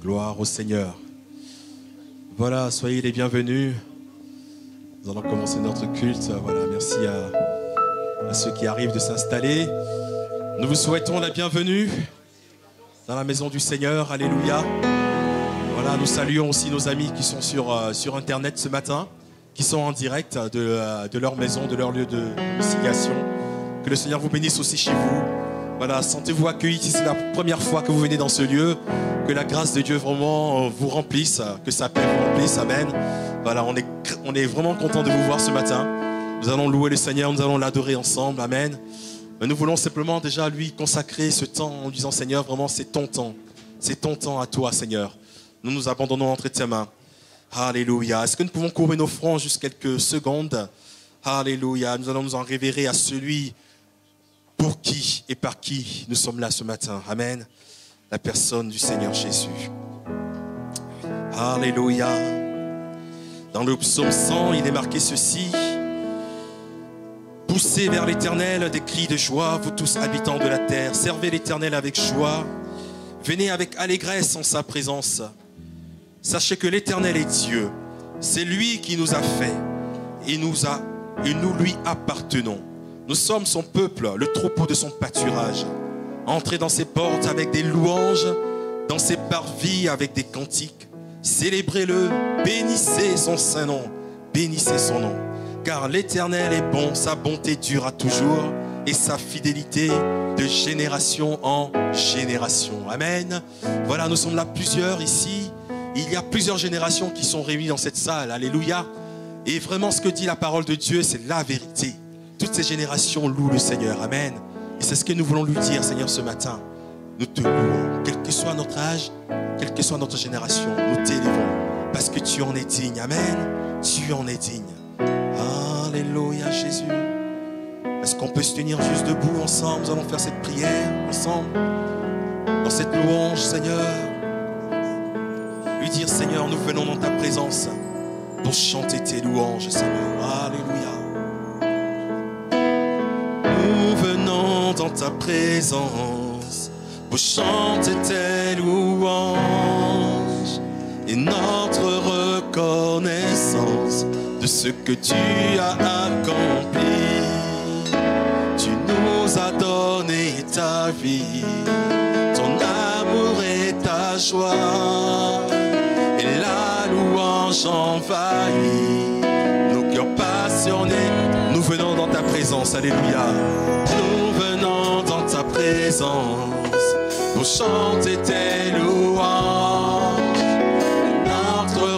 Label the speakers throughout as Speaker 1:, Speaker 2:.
Speaker 1: Gloire au Seigneur. Voilà, soyez les bienvenus. Nous allons commencer notre culte. Voilà, merci à, ceux qui arrivent de s'installer. Nous vous souhaitons la bienvenue dans la maison du Seigneur. Alléluia. Voilà, nous saluons aussi nos amis qui sont sur, euh, Internet ce matin, qui sont en direct de, euh, leur maison, de leur lieu de domiciliation. Que le Seigneur vous bénisse aussi chez vous. Voilà, sentez-vous accueillis si c'est la première fois que vous venez dans ce lieu. Que la grâce de Dieu vraiment euh, vous remplisse, que sa paix vous remplisse. Amen. Voilà, on est, on est vraiment content de vous voir ce matin. Nous allons louer le Seigneur, nous allons l'adorer ensemble. Amen. Mais nous voulons simplement déjà lui consacrer ce temps en disant Seigneur, vraiment c'est ton temps. C'est ton temps à toi, Seigneur. Nous nous abandonnons entre tes mains. Alléluia. Est-ce que nous pouvons couvrir nos fronts juste quelques secondes? Alléluia. Nous allons nous en révérer à celui pour qui et par qui nous sommes là ce matin. Amen. La personne du Seigneur Jésus. Alléluia. Dans le psaume 100, il est marqué ceci. Poussez vers l'Éternel des cris de joie, vous tous habitants de la terre. Servez l'Éternel avec joie. Venez avec allégresse en sa présence. Sachez que l'Éternel est Dieu. C'est lui qui nous a fait et nous a et nous lui appartenons. Nous sommes son peuple, le troupeau de son pâturage. Entrez dans ses portes avec des louanges, dans ses parvis avec des cantiques. Célébrez-le, bénissez son saint nom, bénissez son nom. Car l'Éternel est bon, sa bonté durera toujours et sa fidélité de génération en génération. Amen. Voilà, nous sommes là plusieurs ici. Il y a plusieurs générations qui sont réunies dans cette salle. Alléluia. Et vraiment, ce que dit la parole de Dieu, c'est la vérité. Toutes ces générations louent le Seigneur. Amen. Et c'est ce que nous voulons lui dire, Seigneur, ce matin. Nous te louons, quel que soit notre âge, quelle que soit notre génération, nous t'élevons. Parce que tu en es digne. Amen. Tu en es digne. Alléluia, Jésus. Est-ce qu'on peut se tenir juste debout ensemble? Nous allons faire cette prière ensemble. Dans cette louange, Seigneur. Lui dire, Seigneur, nous venons dans ta présence pour chanter tes louanges, Seigneur. Alléluia. Dans ta présence pour chanter tes louanges et notre reconnaissance de ce que tu as accompli. Tu nous as donné ta vie, ton amour et ta joie et la louange envahit nos cœurs passionnés. Nous venons dans ta présence, Alléluia. Pour chanter tes louanges. Notre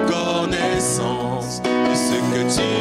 Speaker 1: reconnaissance de ce que tu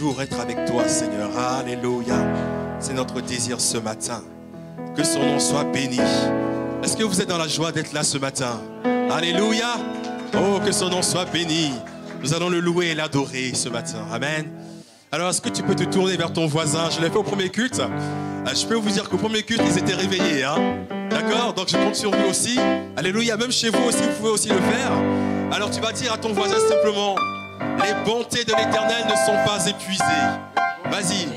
Speaker 1: Être avec toi, Seigneur. Alléluia. C'est notre désir ce matin. Que son nom soit béni. Est-ce que vous êtes dans la joie d'être là ce matin? Alléluia. Oh, que son nom soit béni. Nous allons le louer et l'adorer ce matin. Amen. Alors, est-ce que tu peux te tourner vers ton voisin? Je l'ai fait au premier culte. Euh, Je peux vous dire qu'au premier culte, ils étaient réveillés. Hein D'accord? Donc, je compte sur vous aussi. Alléluia. Même chez vous aussi, vous pouvez aussi le faire. Alors, tu vas dire à ton voisin simplement Les bontés de l'éternel ne sont pas épuisées. Vas-y.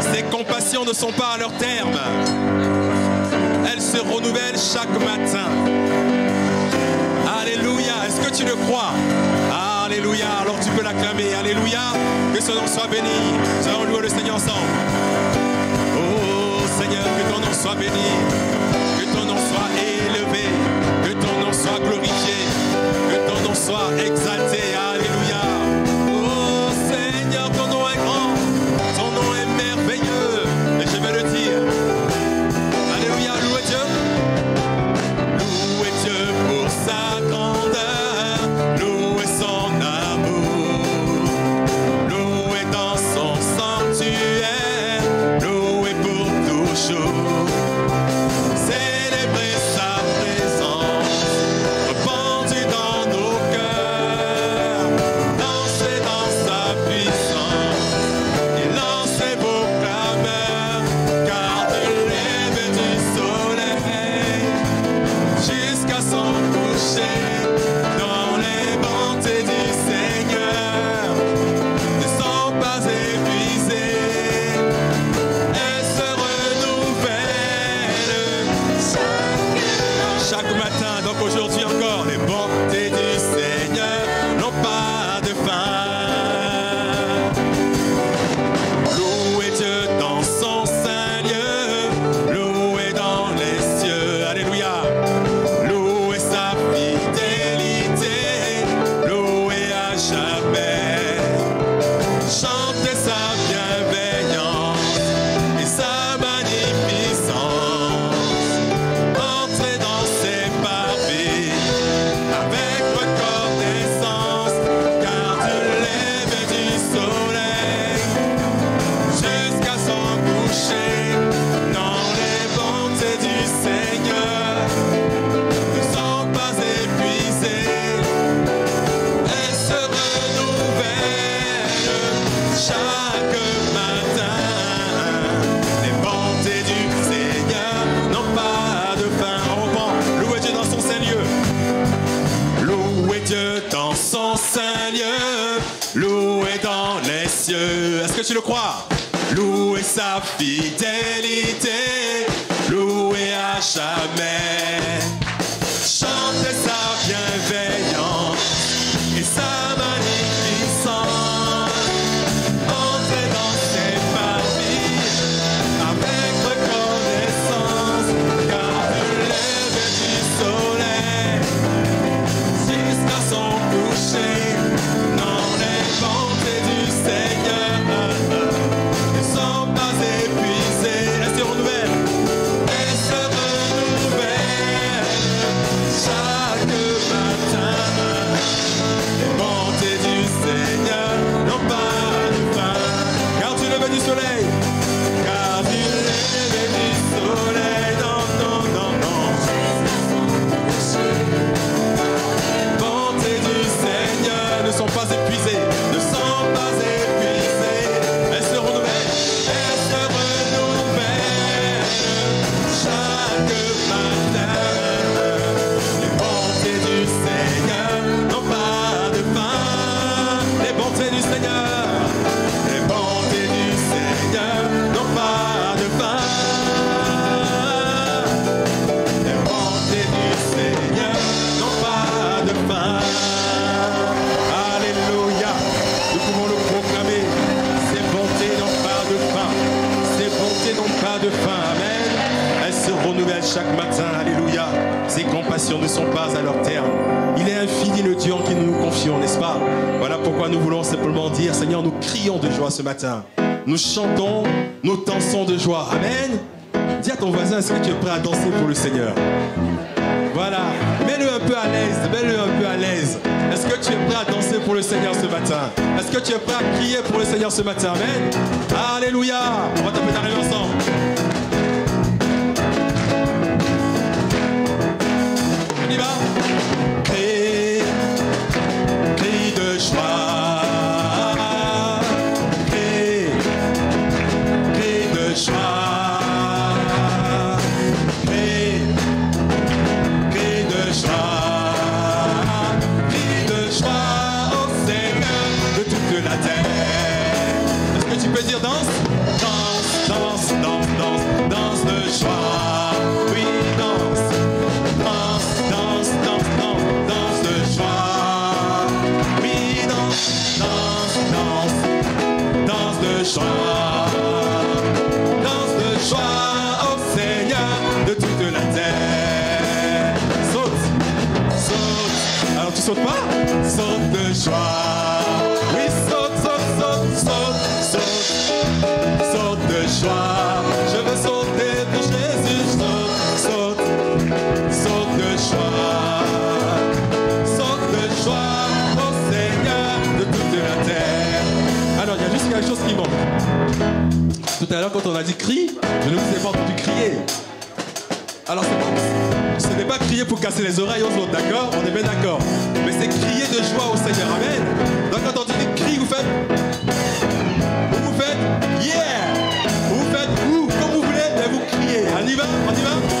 Speaker 1: Ses compassions ne sont pas à leur terme. Elles se renouvellent chaque matin. Alléluia. Est-ce que tu le crois? Alléluia. Alors tu peux l'acclamer. Alléluia. Que son nom soit béni. Nous allons louer le Seigneur ensemble. Oh Seigneur, que ton nom soit béni. Que ton nom soit élevé. Que ton nom soit glorifié. Soit exalté. Alléluia. Matin. Alléluia. Ces compassions ne sont pas à leur terme. Il est infini le Dieu en qui nous nous confions, n'est-ce pas? Voilà pourquoi nous voulons simplement dire, Seigneur, nous crions de joie ce matin. Nous chantons, nous dansons de joie. Amen. Dis à ton voisin, est-ce que tu es prêt à danser pour le Seigneur? Voilà. Mets-le un peu à l'aise. Mets-le un peu à l'aise. Est-ce que tu es prêt à danser pour le Seigneur ce matin? Est-ce que tu es prêt à crier pour le Seigneur ce matin? Amen. Alléluia. On va taper d'arriver ensemble. Crie quand on a dit cri, je ne vous ai pas entendu crier. Alors, ce n'est pas crier pour casser les oreilles aux autres, d'accord? On est bien d'accord. Mais c'est crier de joie au Seigneur. Amen. Donc, quand on dit cri, vous faites. Vous vous faites yeah. Vous faites ouh, comme vous voulez, mais vous criez. On y va? On y va?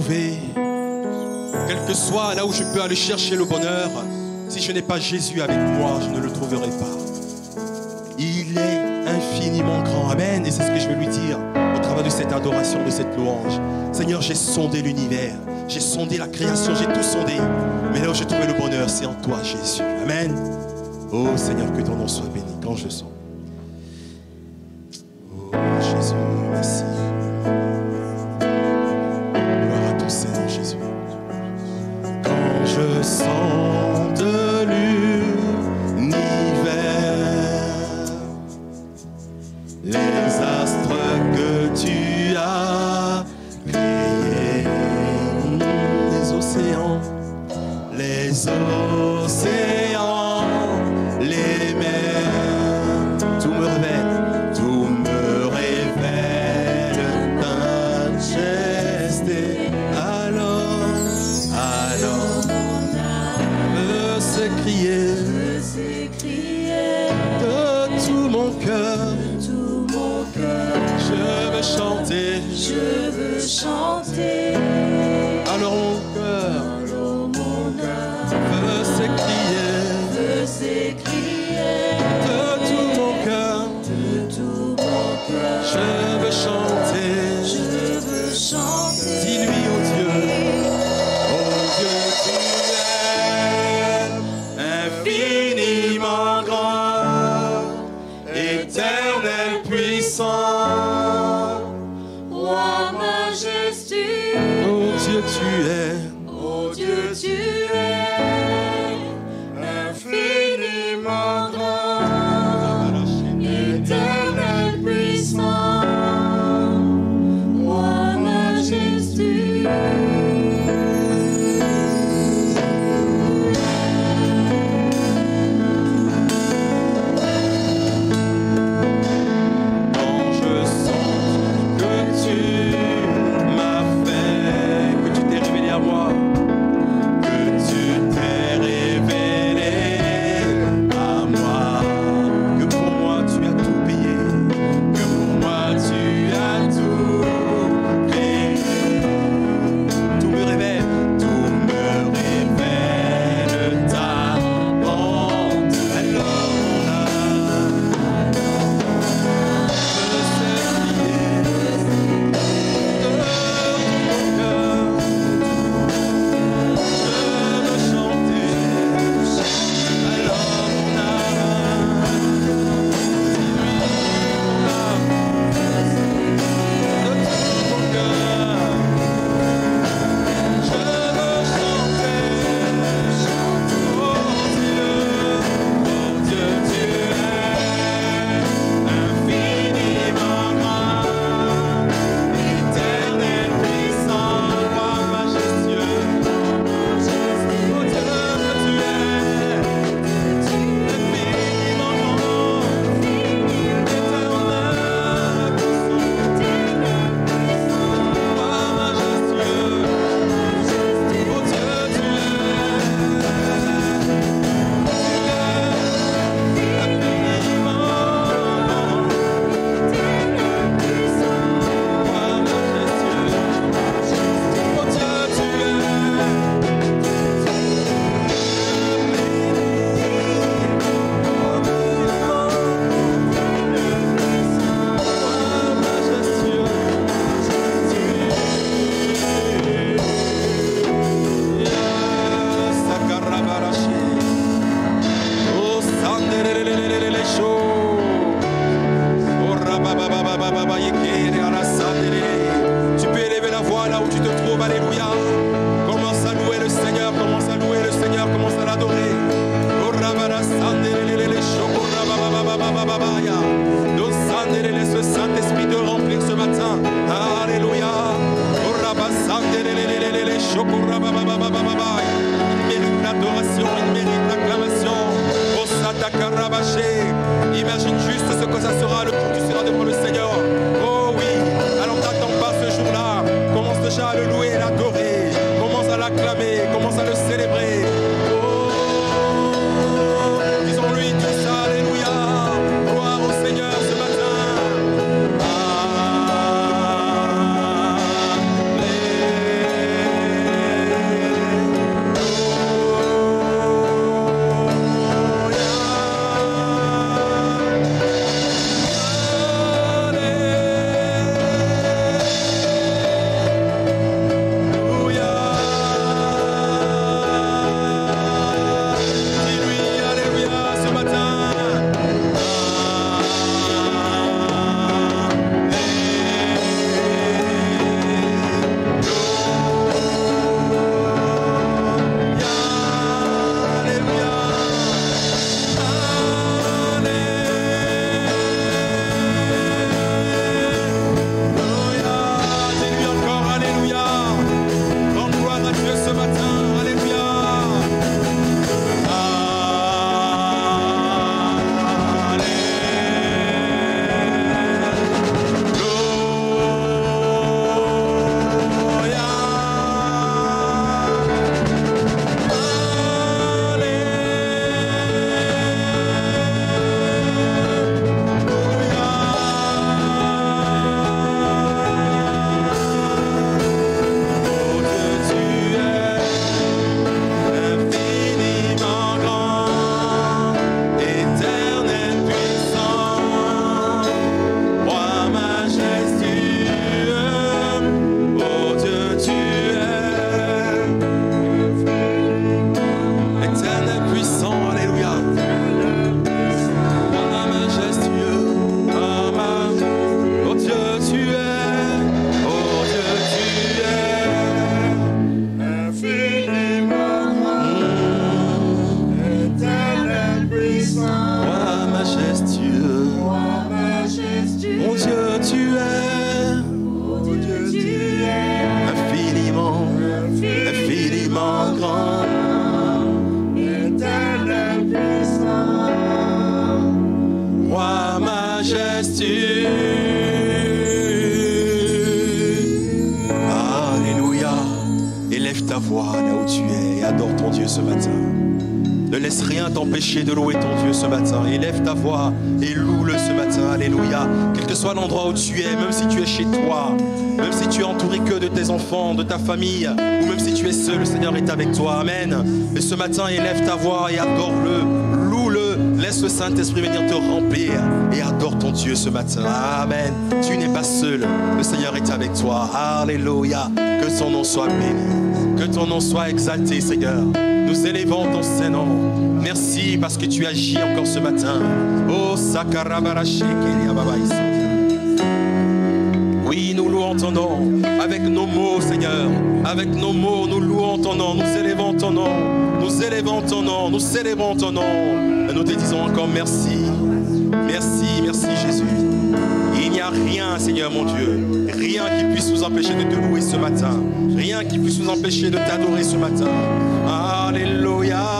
Speaker 1: Quel que soit là où je peux aller chercher le bonheur, si je n'ai pas Jésus avec moi, je ne le trouverai pas. Il est infiniment grand. Amen. Et c'est ce que je vais lui dire au travers de cette adoration, de cette louange. Seigneur, j'ai sondé l'univers. J'ai sondé la création, j'ai tout sondé. Mais là où j'ai trouvé le bonheur, c'est en toi, Jésus. Amen. Oh Seigneur, que ton nom soit béni quand je. Rien t'empêcher de louer ton Dieu ce matin. Élève ta voix et loue-le ce matin. Alléluia. Quel que soit l'endroit où tu es, même si tu es chez toi, même si tu es entouré que de tes enfants, de ta famille, ou même si tu es seul, le Seigneur est avec toi. Amen. Mais ce matin, élève ta voix et adore-le. Loue-le. Laisse le Saint-Esprit venir te remplir et adore ton Dieu ce matin. Amen. Tu n'es pas seul. Le Seigneur est avec toi. Alléluia. Que son nom soit béni. Que ton nom soit exalté, Seigneur. Nous élevons ton Saint-Nom. Merci parce que tu agis encore ce matin. Oh, Oui, nous louons ton nom avec nos mots, Seigneur. Avec nos mots, nous louons ton nom. Nous élevons ton nom. Nous élevons ton nom. Nous célébrons ton nom. Et nous te disons encore merci. Merci, merci Jésus. Il n'y a rien, Seigneur mon Dieu, rien qui puisse nous empêcher de te louer ce matin, rien qui puisse nous empêcher de t'adorer ce matin. Alléluia Jésus.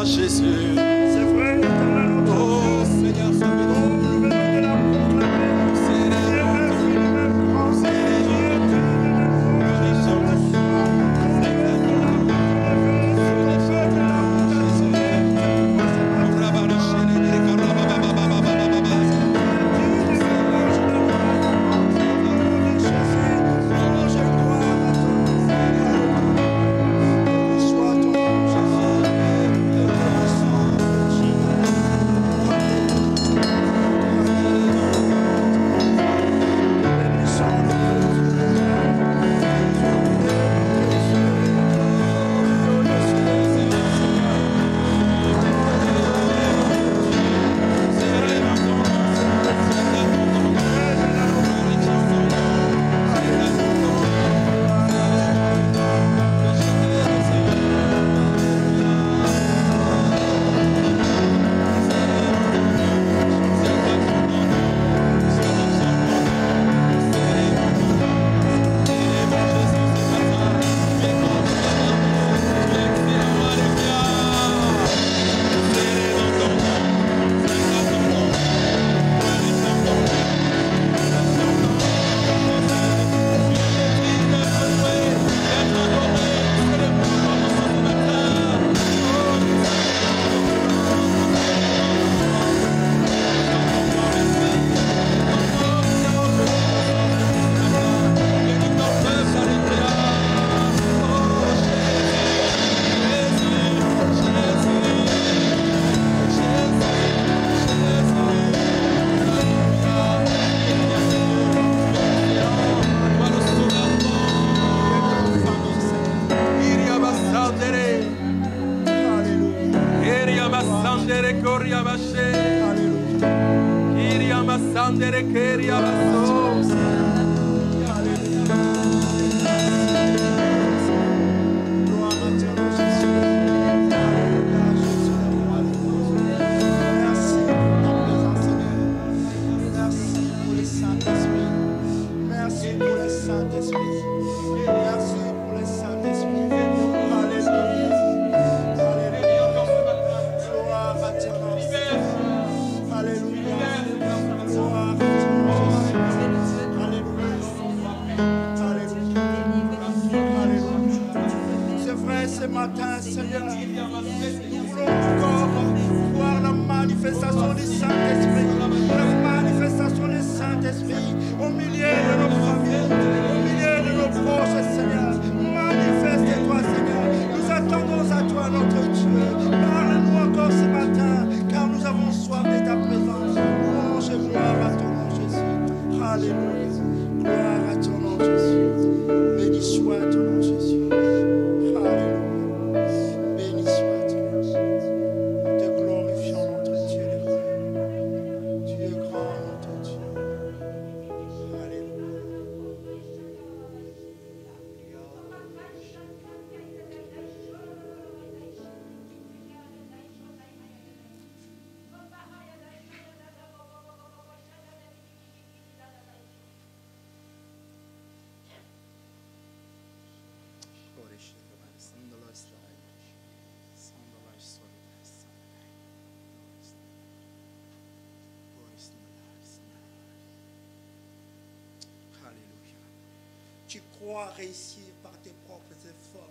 Speaker 2: Tu crois réussir par tes propres efforts.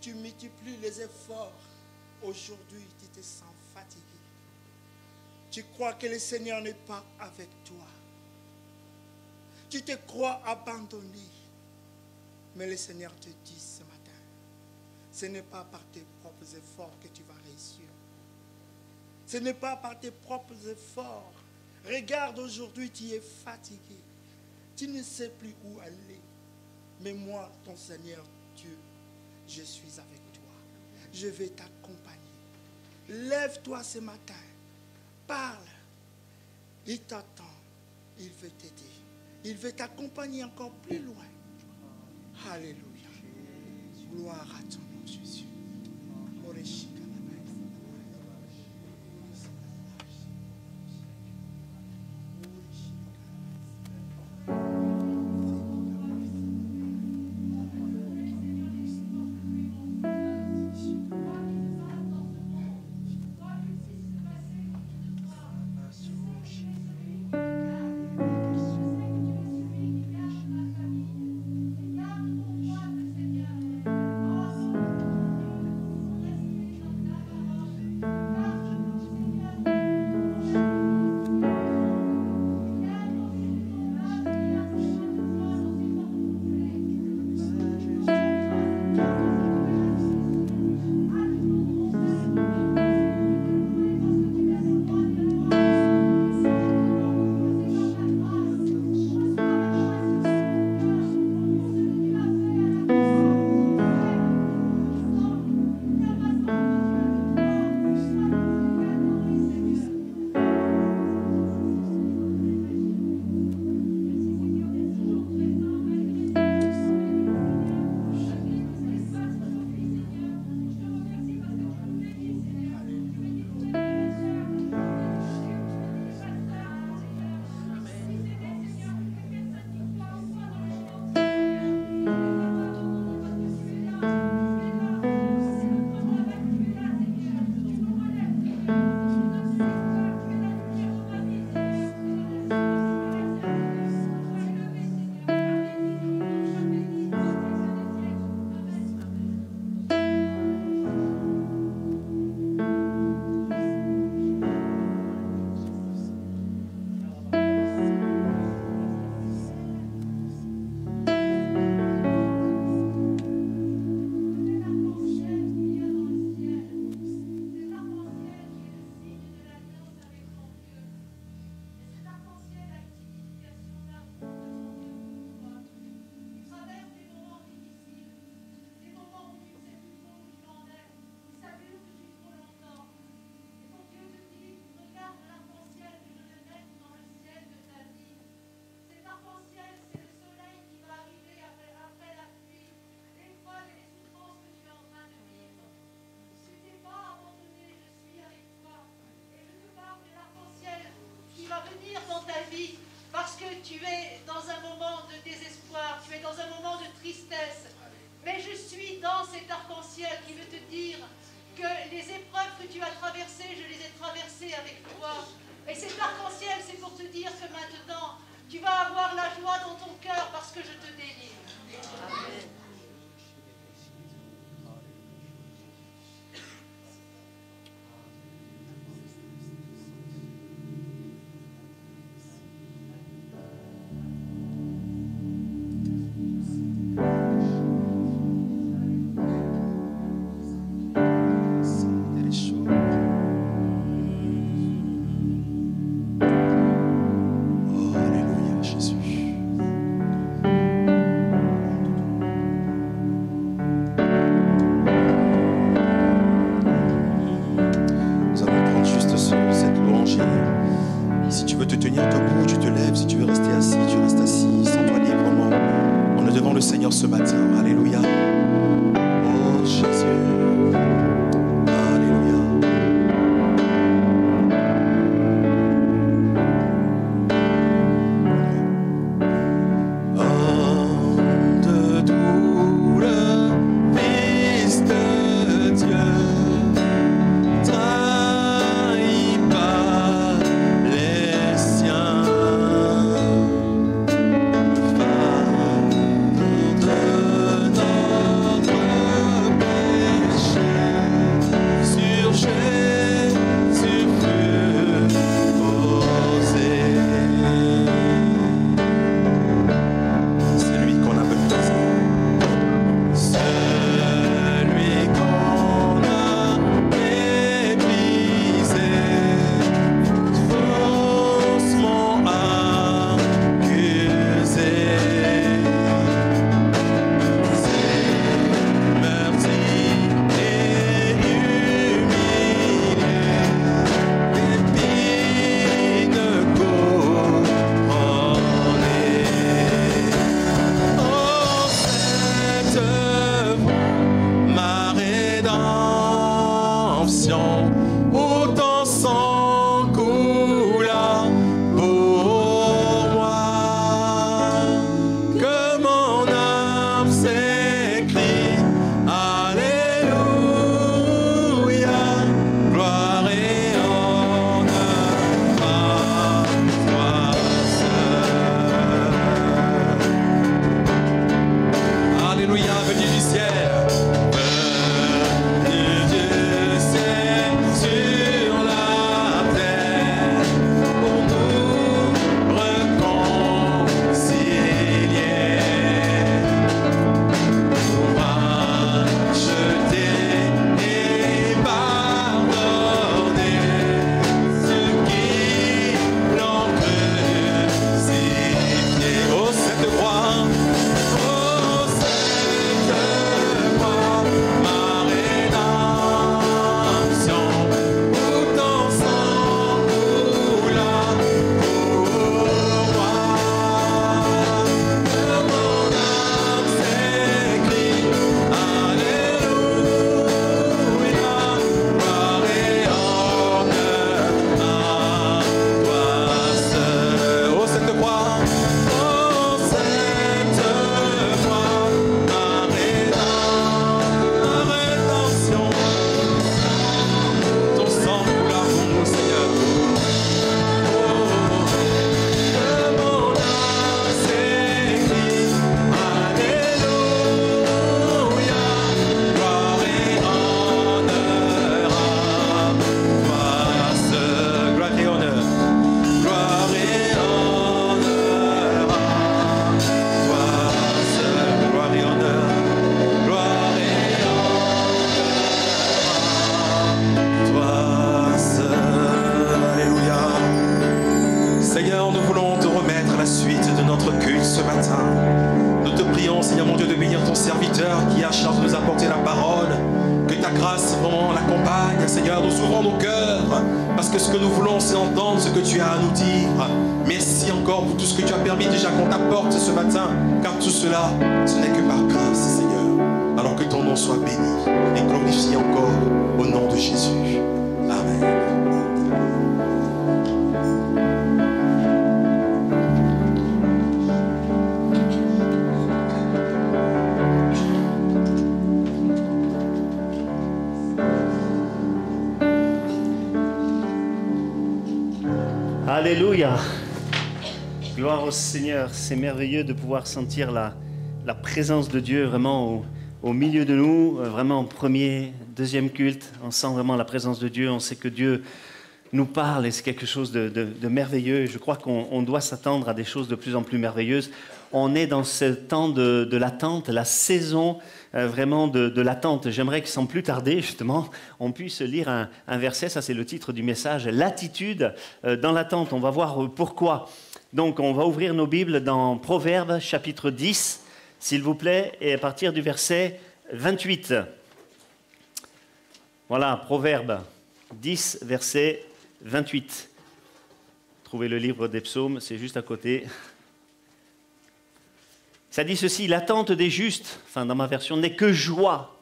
Speaker 2: Tu multiplies les efforts. Aujourd'hui, tu te sens fatigué. Tu crois que le Seigneur n'est pas avec toi. Tu te crois abandonné. Mais le Seigneur te dit ce matin, ce n'est pas par tes propres efforts que tu vas réussir. Ce n'est pas par tes propres efforts. Regarde aujourd'hui, tu es fatigué. Ne sais plus où aller. Mais moi, ton Seigneur Dieu, je suis avec toi. Je vais t'accompagner. Lève-toi ce matin. Parle. Il t'attend. Il veut t'aider. Il veut t'accompagner encore plus loin. Alléluia. Gloire à ton nom, Jésus.
Speaker 3: Dans ta vie parce que tu es dans un moment de désespoir, tu es dans un moment de tristesse. Mais je suis dans cet arc-en-ciel qui veut te dire que les épreuves que tu as traversées, je les ai traversées avec toi. Et cet arc-en-ciel, c'est pour te dire que maintenant, tu vas avoir la joie dans ton cœur parce que je te délivre. Amen.
Speaker 1: C'est
Speaker 4: merveilleux de pouvoir sentir la, présence de Dieu vraiment au, milieu de nous, euh, vraiment en premier, deuxième culte. On sent vraiment la présence de Dieu. On sait que Dieu nous parle et c'est quelque chose de, merveilleux. Je crois qu'on on doit s'attendre à des choses de plus en plus merveilleuses. On est dans ce temps de, l'attente, la saison euh, vraiment de, l'attente. J'aimerais que sans plus tarder, justement, on puisse lire un, verset, ça c'est le titre du message, l'attitude euh, dans l'attente. On va voir pourquoi. Donc on va ouvrir nos Bibles dans Proverbes chapitre 10, s'il vous plaît, et à partir du verset 28. Voilà, Proverbes 10, verset 28. Trouvez le livre des psaumes, c'est juste à côté. Ça dit ceci, l'attente des justes, enfin dans ma version, n'est que joie,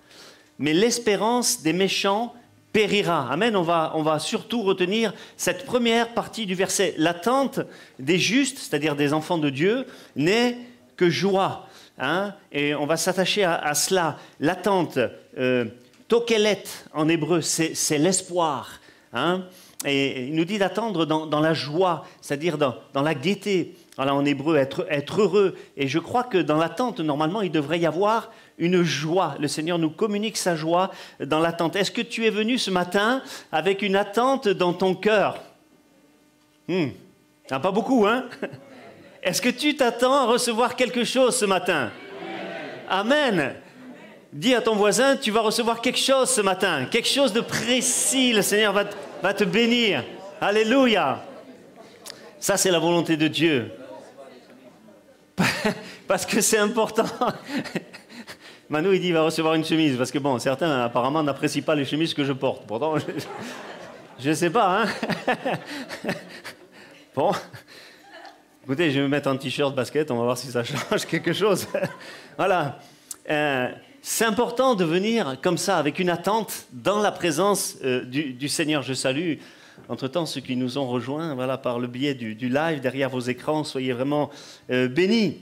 Speaker 4: mais l'espérance des méchants périra. Amen, on va, on va surtout retenir cette première partie du verset. L'attente des justes, c'est-à-dire des enfants de Dieu, n'est que joie. hein. Et on va s'attacher à, cela. L'attente, euh, tokelet en hébreu, c'est l'espoir. hein. Et il nous dit d'attendre dans, la joie, c'est-à-dire dans, la gaieté. Voilà, en hébreu, être heureux. Et je crois que dans l'attente, normalement, il devrait y avoir une joie. Le Seigneur nous communique sa joie dans l'attente. Est-ce que tu es venu ce matin avec une attente dans ton cœur? Hmm. Pas beaucoup, hein? Est-ce que tu t'attends à recevoir quelque chose ce matin? Amen. Dis à ton voisin, tu vas recevoir quelque chose ce matin, quelque chose de précis. Le Seigneur va, te- va te bénir. Alléluia. Ça, c'est la volonté de Dieu. Parce que c'est important. Manu, il dit qu'il va recevoir une chemise. Parce que, bon, certains, apparemment, n'apprécient pas les chemises que je porte. Pourtant, je ne sais pas, hein. Bon. Écoutez, je vais me mettre un t-shirt basket, on va voir si ça change quelque chose. voilà. Euh, c'est important de venir comme ça, avec une attente, dans la présence euh, du, Seigneur. Je salue, entre-temps, ceux qui nous ont rejoints voilà, par le biais du, du live derrière vos écrans. Soyez vraiment euh, bénis.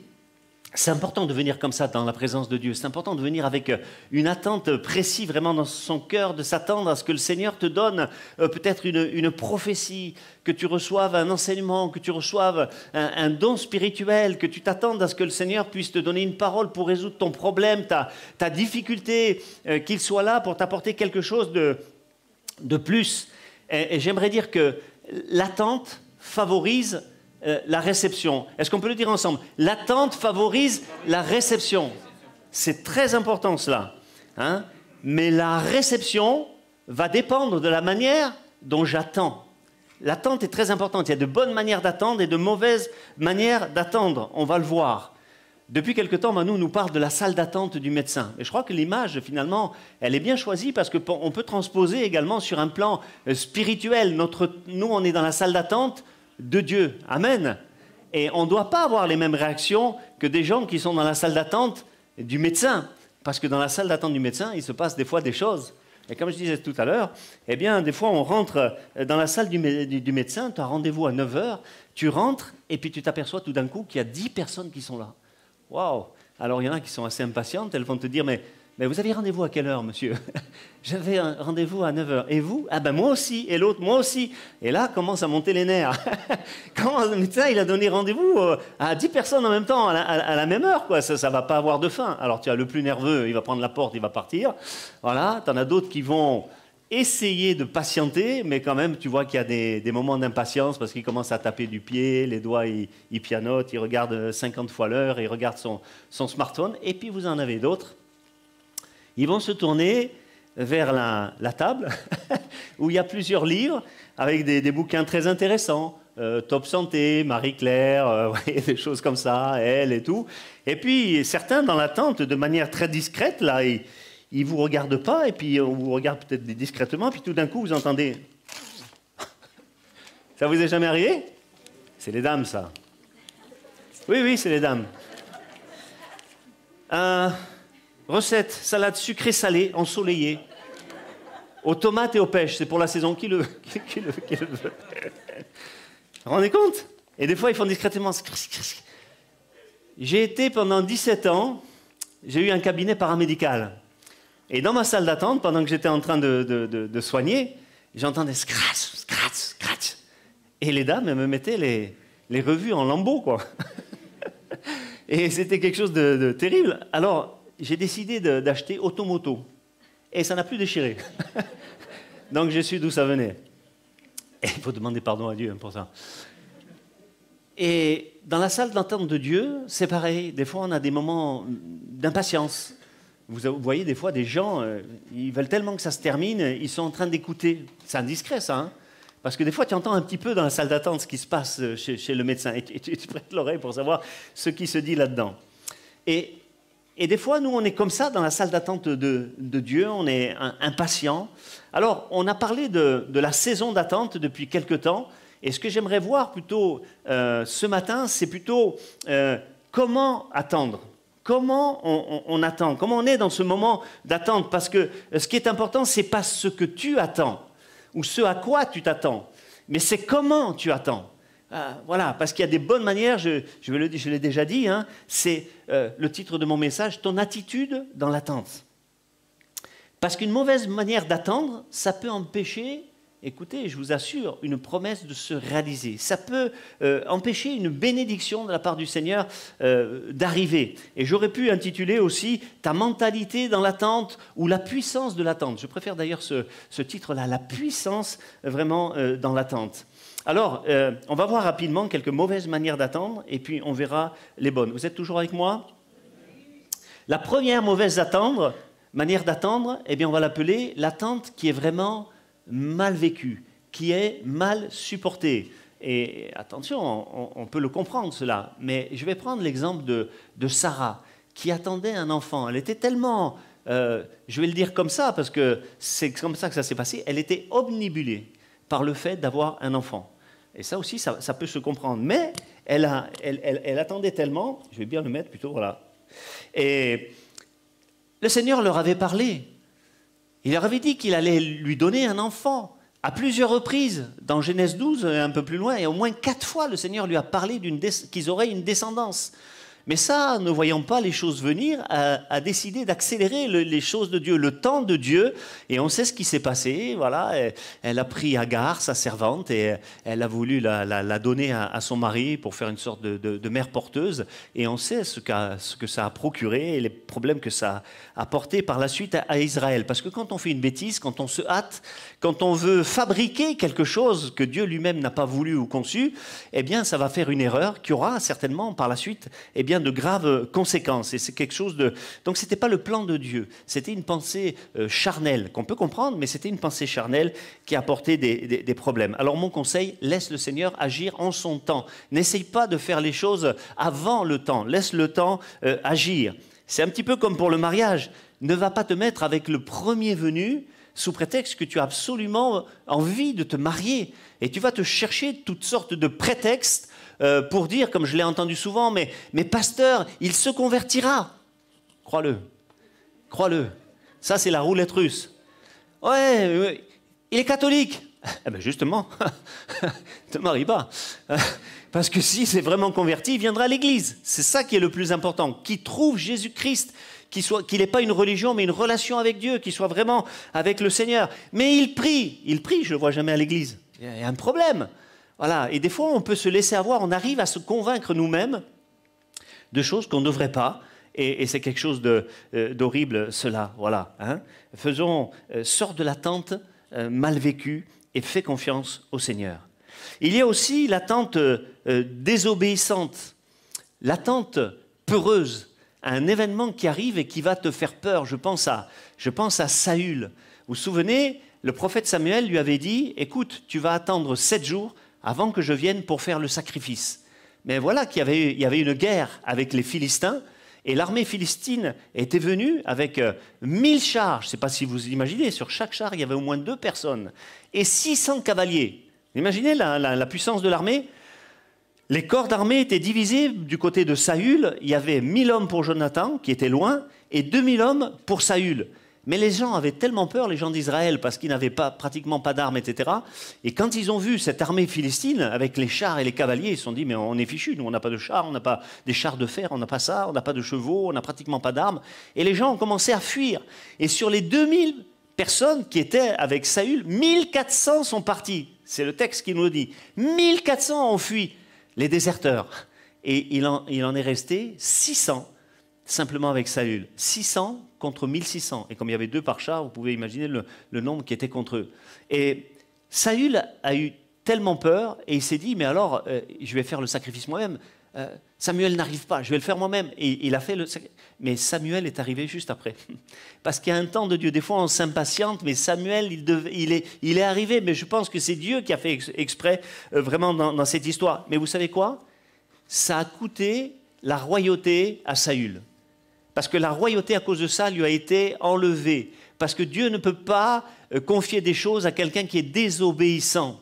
Speaker 4: C'est important de venir comme ça dans la présence de Dieu. C'est important de venir avec euh, une attente précise vraiment dans son cœur, de s'attendre à ce que le Seigneur te donne euh, peut-être une, prophétie, que tu reçoives un enseignement, que tu reçoives un, don spirituel, que tu t'attendes à ce que le Seigneur puisse te donner une parole pour résoudre ton problème, ta, difficulté, euh, qu'il soit là pour t'apporter quelque chose de, de plus. Et j'aimerais dire que l'attente favorise euh, la réception. Est-ce qu'on peut le dire ensemble? L'attente favorise la réception. C'est très important cela. hein? Mais la réception va dépendre de la manière dont j'attends. L'attente est très importante. Il y a de bonnes manières d'attendre et de mauvaises manières d'attendre. On va le voir. Depuis quelque temps, Manu nous parle de la salle d'attente du médecin. Et je crois que l'image, finalement, elle est bien choisie parce qu'on peut transposer également sur un plan euh, spirituel. Notre, nous, on est dans la salle d'attente de Dieu. Amen. Et on ne doit pas avoir les mêmes réactions que des gens qui sont dans la salle d'attente du médecin. Parce que dans la salle d'attente du médecin, il se passe des fois des choses. Et comme je disais tout à l'heure, eh bien, des fois, on rentre dans la salle du médecin, tu as rendez-vous à 9h, tu rentres, et puis tu t'aperçois tout d'un coup qu'il y a 10 personnes qui sont là. Waouh Alors, il y en a qui sont assez impatientes, elles vont te dire, mais, mais vous avez rendez-vous à quelle heure, monsieur J'avais un rendez-vous à 9h. Et vous? Ah ben moi aussi. Et l'autre, moi aussi. Et là, commence à monter les nerfs. Comment le médecin, il a donné rendez-vous euh, à 10 personnes en même temps, à la, même heure, quoi? Ça ne va pas avoir de fin. Alors, tu as le plus nerveux, il va prendre la porte, il va partir. Voilà. Tu en as d'autres qui vont essayer de patienter, mais quand même, tu vois qu'il y a des, moments d'impatience parce qu'il commence à taper du pied, les doigts, il, il pianote, il regarde euh, 50 fois l'heure, il regarde son smartphone. Et puis, vous en avez d'autres. Ils vont se tourner vers la, table où il y a plusieurs livres avec des, bouquins très intéressants. euh, Top Santé, Marie-Claire, euh, des choses comme ça, elle et tout. Et puis certains dans l'attente, de manière très discrète, là, ils, ils vous regardent pas, et puis on vous regarde peut-être discrètement, puis tout d'un coup vous entendez. Ça vous est jamais arrivé? C'est les dames, ça. Oui, oui, c'est les dames. Euh, recette, salade sucrée salée, ensoleillée. Aux tomates et aux pêches, c'est pour la saison. Qui le, veut Vous vous rendez compte? Et des fois, ils font discrètement. J'ai été pendant 17 ans, j'ai eu un cabinet paramédical. Et dans ma salle d'attente, pendant que j'étais en train de, de- de- soigner, j'entendais scratch, scratch, scratch. Et les dames, me mettaient les, les revues en lambeaux, quoi. Et c'était quelque chose de, de terrible. Alors, j'ai décidé d'acheter Automoto. Et ça n'a plus déchiré. Donc, j'ai su d'où ça venait. Il faut demander pardon à Dieu hein, pour ça. Et dans la salle d'attente de Dieu, c'est pareil. Des fois, on a des moments d'impatience. Vous voyez des fois des gens, euh, ils veulent tellement que ça se termine, ils sont en train d'écouter. C'est indiscret ça, hein parce que des fois tu entends un petit peu dans la salle d'attente ce qui se passe chez, le médecin et tu- tu prêtes l'oreille pour savoir ce qui se dit là-dedans. Et, et des fois, nous, on est comme ça dans la salle d'attente de, Dieu, on est impatient. Alors, on a parlé de, la saison d'attente depuis quelque temps, et ce que j'aimerais voir plutôt euh, ce matin, c'est plutôt euh, comment attendre? Comment on, attend? Comment on est dans ce moment d'attente? Parce que euh, ce qui est important, c'est pas ce que tu attends ou ce à quoi tu t'attends, mais c'est comment tu attends. Ah, voilà, parce qu'il y a des bonnes manières, je, je le- je l'ai déjà dit, hein, c'est euh, le titre de mon message, ton attitude dans l'attente. Parce qu'une mauvaise manière d'attendre, ça peut empêcher, écoutez, je vous assure, une promesse de se réaliser. Ça peut euh, empêcher une bénédiction de la part du Seigneur euh, d'arriver. Et j'aurais pu intituler aussi ta mentalité dans l'attente ou la puissance de l'attente. Je préfère d'ailleurs ce, titre-là, la puissance vraiment dans l'attente. Alors, euh, on va voir rapidement quelques mauvaises manières d'attendre et puis on verra les bonnes. Vous êtes toujours avec moi? La première mauvaise manière d'attendre, eh bien, on va l'appeler l'attente qui est vraiment mal vécue, qui est mal supportée. Et attention, on, on peut le comprendre cela, mais je vais prendre l'exemple de, de Sarah, qui attendait un enfant. Elle était tellement, euh, je vais le dire comme ça, parce que c'est comme ça que ça s'est passé, elle était omnibulée par le fait d'avoir un enfant. Et ça aussi, ça, peut se comprendre. Mais elle, elle- attendait tellement, je vais bien le mettre plutôt, voilà, et le Seigneur leur avait parlé. Il leur avait dit qu'il allait lui donner un enfant à plusieurs reprises, dans Genèse 12, un peu plus loin, et au moins quatre fois, le Seigneur lui a parlé qu'ils auraient une descendance. Mais ça, ne voyant pas les choses venir, a, décidé d'accélérer le- les choses de Dieu, le temps de Dieu. Et on sait ce qui s'est passé. Voilà, elle, a pris Agar, sa servante, et elle a voulu la, donner à, son mari pour faire une sorte de, mère porteuse. Et on sait ce, que ça a procuré et les problèmes que ça a apporté par la suite à Israël. Parce que quand on fait une bêtise, quand on se hâte, quand on veut fabriquer quelque chose que Dieu lui-même n'a pas voulu ou conçu, eh bien, ça va faire une erreur qui aura certainement par la suite, eh bien, de graves conséquences. Et c'est quelque chose de. Donc, c'était pas le plan de Dieu. C'était une pensée euh, charnelle qu'on peut comprendre, mais c'était une pensée charnelle qui apportait des, des- problèmes. Alors, mon conseil, laisse le Seigneur agir en son temps. N'essaye pas de faire les choses avant le temps. Laisse le temps euh, agir. C'est un petit peu comme pour le mariage. Ne va pas te mettre avec le premier venu sous prétexte que tu as absolument envie de te marier. Et tu vas te chercher toutes sortes de prétextes euh, pour dire, comme je l'ai entendu souvent, mais, pasteur, il se convertira. Crois-le. Crois-le. Ça, c'est la roulette russe. Ouais, il est catholique. Eh ben justement, te marie pas. Parce que si c'est vraiment converti, il viendra à l'église. C'est ça qui est le plus important. Qu'il trouve Jésus-Christ, qu'il qu'il n'ait pas une religion, mais une relation avec Dieu, qu'il soit vraiment avec le Seigneur. Mais il prie. Il prie, je ne le vois jamais à l'église. Il y a un problème. Voilà. Et des fois, on peut se laisser avoir, on arrive à se convaincre nous-mêmes de choses qu'on ne devrait pas. Et, c'est quelque chose euh, d'horrible, cela. Voilà. hein. Faisons, euh, sort de l'attente euh, mal vécue et fais confiance au Seigneur. Il y a aussi l'attente désobéissante, l'attente peureuse, un événement qui arrive et qui va te faire peur. Je pense à, je pense à Saül. Vous vous souvenez, le prophète Samuel lui avait dit, écoute, tu vas attendre sept jours avant que je vienne pour faire le sacrifice. Mais voilà qu'il y avait, une guerre avec les Philistins, et l'armée philistine était venue avec euh, 1000 chars. Je ne sais pas si vous imaginez, sur chaque char, il y avait au moins deux personnes, et 600 cavaliers. Imaginez la puissance de l'armée? Les corps d'armée étaient divisés du côté de Saül. Il y avait 1000 hommes pour Jonathan, qui était loin, et 2000 hommes pour Saül. Mais les gens avaient tellement peur, les gens d'Israël, parce qu'ils n'avaient pas, pratiquement pas d'armes, etc. Et quand ils ont vu cette armée philistine, avec les chars et les cavaliers, ils se sont dit, mais on est fichus, nous on n'a pas de chars, on n'a pas des chars de fer, on n'a pas ça, on n'a pas de chevaux, on n'a pratiquement pas d'armes. Et les gens ont commencé à fuir. Et sur les 2000 personnes qui étaient avec Saül, 1400 sont partis. C'est le texte qui nous le dit. 1400 ont fui les déserteurs. Et il en, est resté 600 simplement avec Saül. 600 contre 1600. Et comme il y avait deux par char, vous pouvez imaginer le, le nombre qui était contre eux. Et Saül a eu tellement peur et il s'est dit, mais alors, euh, je vais faire le sacrifice moi-même. Euh, Samuel n'arrive pas, je vais le faire moi-même. Et il a fait le Mais Samuel est arrivé juste après. Parce qu'il y a un temps de Dieu. Des fois, on s'impatiente, mais Samuel, il, est, arrivé. Mais je pense que c'est Dieu qui a fait ex- exprès euh, vraiment dans, dans cette histoire. Mais vous savez quoi? Ça a coûté la royauté à Saül. Parce que la royauté, à cause de ça, lui a été enlevée. Parce que Dieu ne peut pas euh, confier des choses à quelqu'un qui est désobéissant.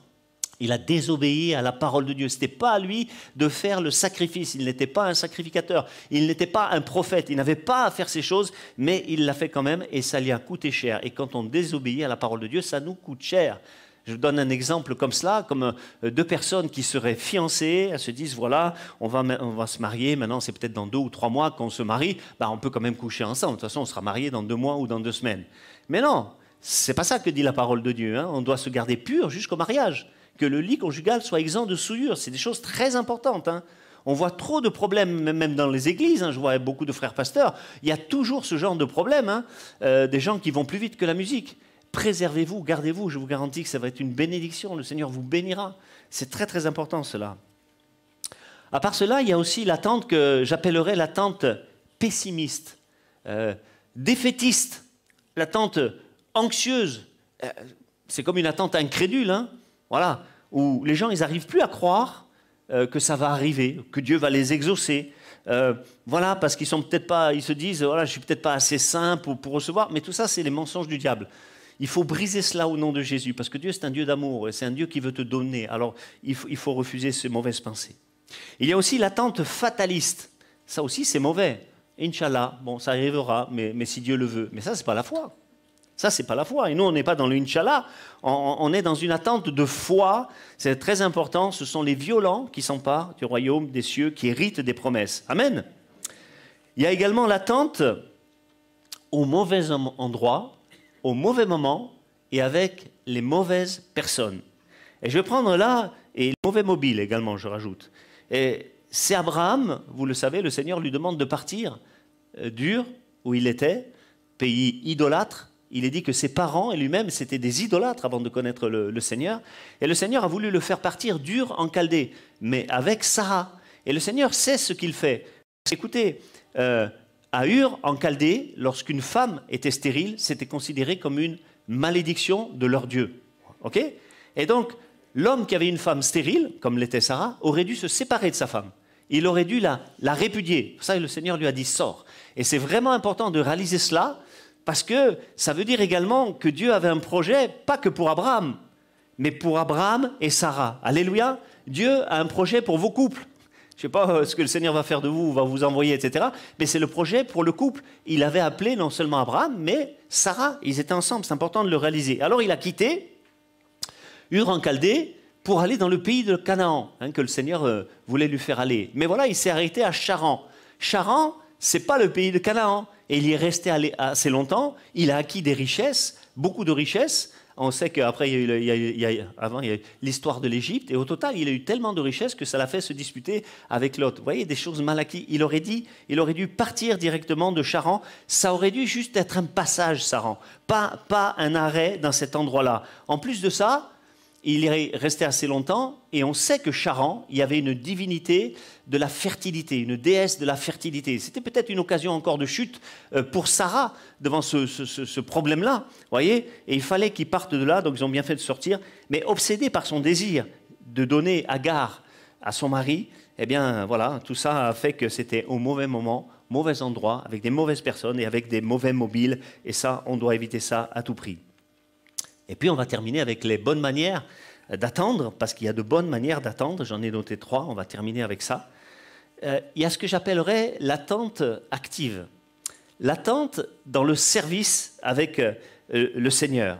Speaker 4: Il a désobéi à la parole de Dieu. Ce n'était pas à lui de faire le sacrifice. Il n'était pas un sacrificateur. Il n'était pas un prophète. Il n'avait pas à faire ces choses, mais il l'a fait quand même et ça lui a coûté cher. Et quand on désobéit à la parole de Dieu, ça nous coûte cher. Je vous donne un exemple comme cela, comme euh, deux personnes qui seraient fiancées, elles se disent, voilà, on va, on va se marier, maintenant c'est peut-être dans deux ou trois mois qu'on se marie, bah, on peut quand même coucher ensemble, de toute façon on sera mariés dans deux mois ou dans deux semaines. Mais non, c'est pas ça que dit la parole de Dieu, hein. on doit se garder pur jusqu'au mariage, que le lit conjugal soit exempt de souillure, c'est des choses très importantes. hein. On voit trop de problèmes, même- dans les églises. hein. Je vois beaucoup de frères pasteurs. Il y a toujours ce genre de problème. hein. Euh, des gens qui vont plus vite que la musique. Préservez-vous, gardez-vous. Je vous garantis que ça va être une bénédiction. Le Seigneur vous bénira. C'est très très important cela. À part cela, il y a aussi l'attente que j'appellerais l'attente pessimiste, euh, défaitiste, l'attente anxieuse. Euh, c'est comme une attente incrédule, hein, voilà, où les gens ils n'arrivent plus à croire euh, que ça va arriver, que Dieu va les exaucer. Euh, voilà, parce qu'ils sont peut-être pas, ils se disent, voilà, je suis peut-être pas assez saint pour, recevoir, mais tout ça, c'est les mensonges du diable. Il faut briser cela au nom de Jésus, parce que Dieu, c'est un Dieu d'amour, c'est un Dieu qui veut te donner. Alors, il faut, il faut refuser ces mauvaises pensées. Il y a aussi l'attente fataliste. Ça aussi, c'est mauvais. Inch'Allah, bon, ça arrivera, mais, mais si Dieu le veut. Mais ça, c'est pas la foi. Ça, c'est pas la foi. Et nous, on n'est pas dans le Inch'Allah. On, est dans une attente de foi. C'est très important. Ce sont les violents qui s'emparent du royaume des cieux, qui héritent des promesses. Amen. Il y a également l'attente au mauvais endroit, au mauvais moment et avec les mauvaises personnes. Et je vais prendre là, et les mauvais mobiles également, je rajoute. Et c'est Abraham, vous le savez, le Seigneur lui demande de partir euh, d'Ur, où il était, pays idolâtre. Il est dit que ses parents et lui-même, c'était des idolâtres avant de connaître le, Seigneur. Et le Seigneur a voulu le faire partir d'Ur en Chaldée, mais avec Sarah. Et le Seigneur sait ce qu'il fait. Écoutez, euh, à Ur, en Chaldée, lorsqu'une femme était stérile, c'était considéré comme une malédiction de leur Dieu. Ok? Et donc, l'homme qui avait une femme stérile, comme l'était Sarah, aurait dû se séparer de sa femme. Il aurait dû la, la répudier. Pour ça, le Seigneur lui a dit sors. Et c'est vraiment important de réaliser cela, parce que ça veut dire également que Dieu avait un projet, pas que pour Abraham, mais pour Abraham et Sarah. Alléluia. Dieu a un projet pour vos couples. Je ne sais pas euh, ce que le Seigneur va faire de vous, va vous envoyer, etc. Mais c'est le projet pour le couple. Il avait appelé non seulement Abraham, mais Sarah. Ils étaient ensemble. C'est important de le réaliser. Alors il a quitté Ur en pour aller dans le pays de Canaan, hein, que le Seigneur euh, voulait lui faire aller. Mais voilà, il s'est arrêté à Charan. Charan, c'est pas le pays de Canaan. Et il y est resté assez longtemps. Il a acquis des richesses, beaucoup de richesses. On sait qu'après, il y a eu avant, il y a l'histoire de l'Égypte. Et au total, il a eu tellement de richesses que ça l'a fait se disputer avec l'autre. Vous voyez, des choses mal acquises. Il aurait dit, il aurait dû partir directement de Charan. Ça aurait dû juste être un passage, Charan. Pas, pas un arrêt dans cet endroit-là. En plus de ça, il est resté assez longtemps et on sait que Charan, il y avait une divinité de la fertilité, une déesse de la fertilité. C'était peut-être une occasion encore de chute euh, pour Sarah devant ce, problème-là, voyez Et il fallait qu'il parte de là, donc ils ont bien fait de sortir, mais obsédé par son désir. de donner Agar à son mari, eh bien voilà, tout ça a fait que c'était au mauvais moment, mauvais endroit, avec des mauvaises personnes et avec des mauvais mobiles. Et ça, on doit éviter ça à tout prix. Et puis on va terminer avec les bonnes manières d'attendre, parce qu'il y a de bonnes manières d'attendre. J'en ai noté trois, on va terminer avec ça. Euh, il y a ce que j'appellerais l'attente active. L'attente dans le service avec euh, le Seigneur.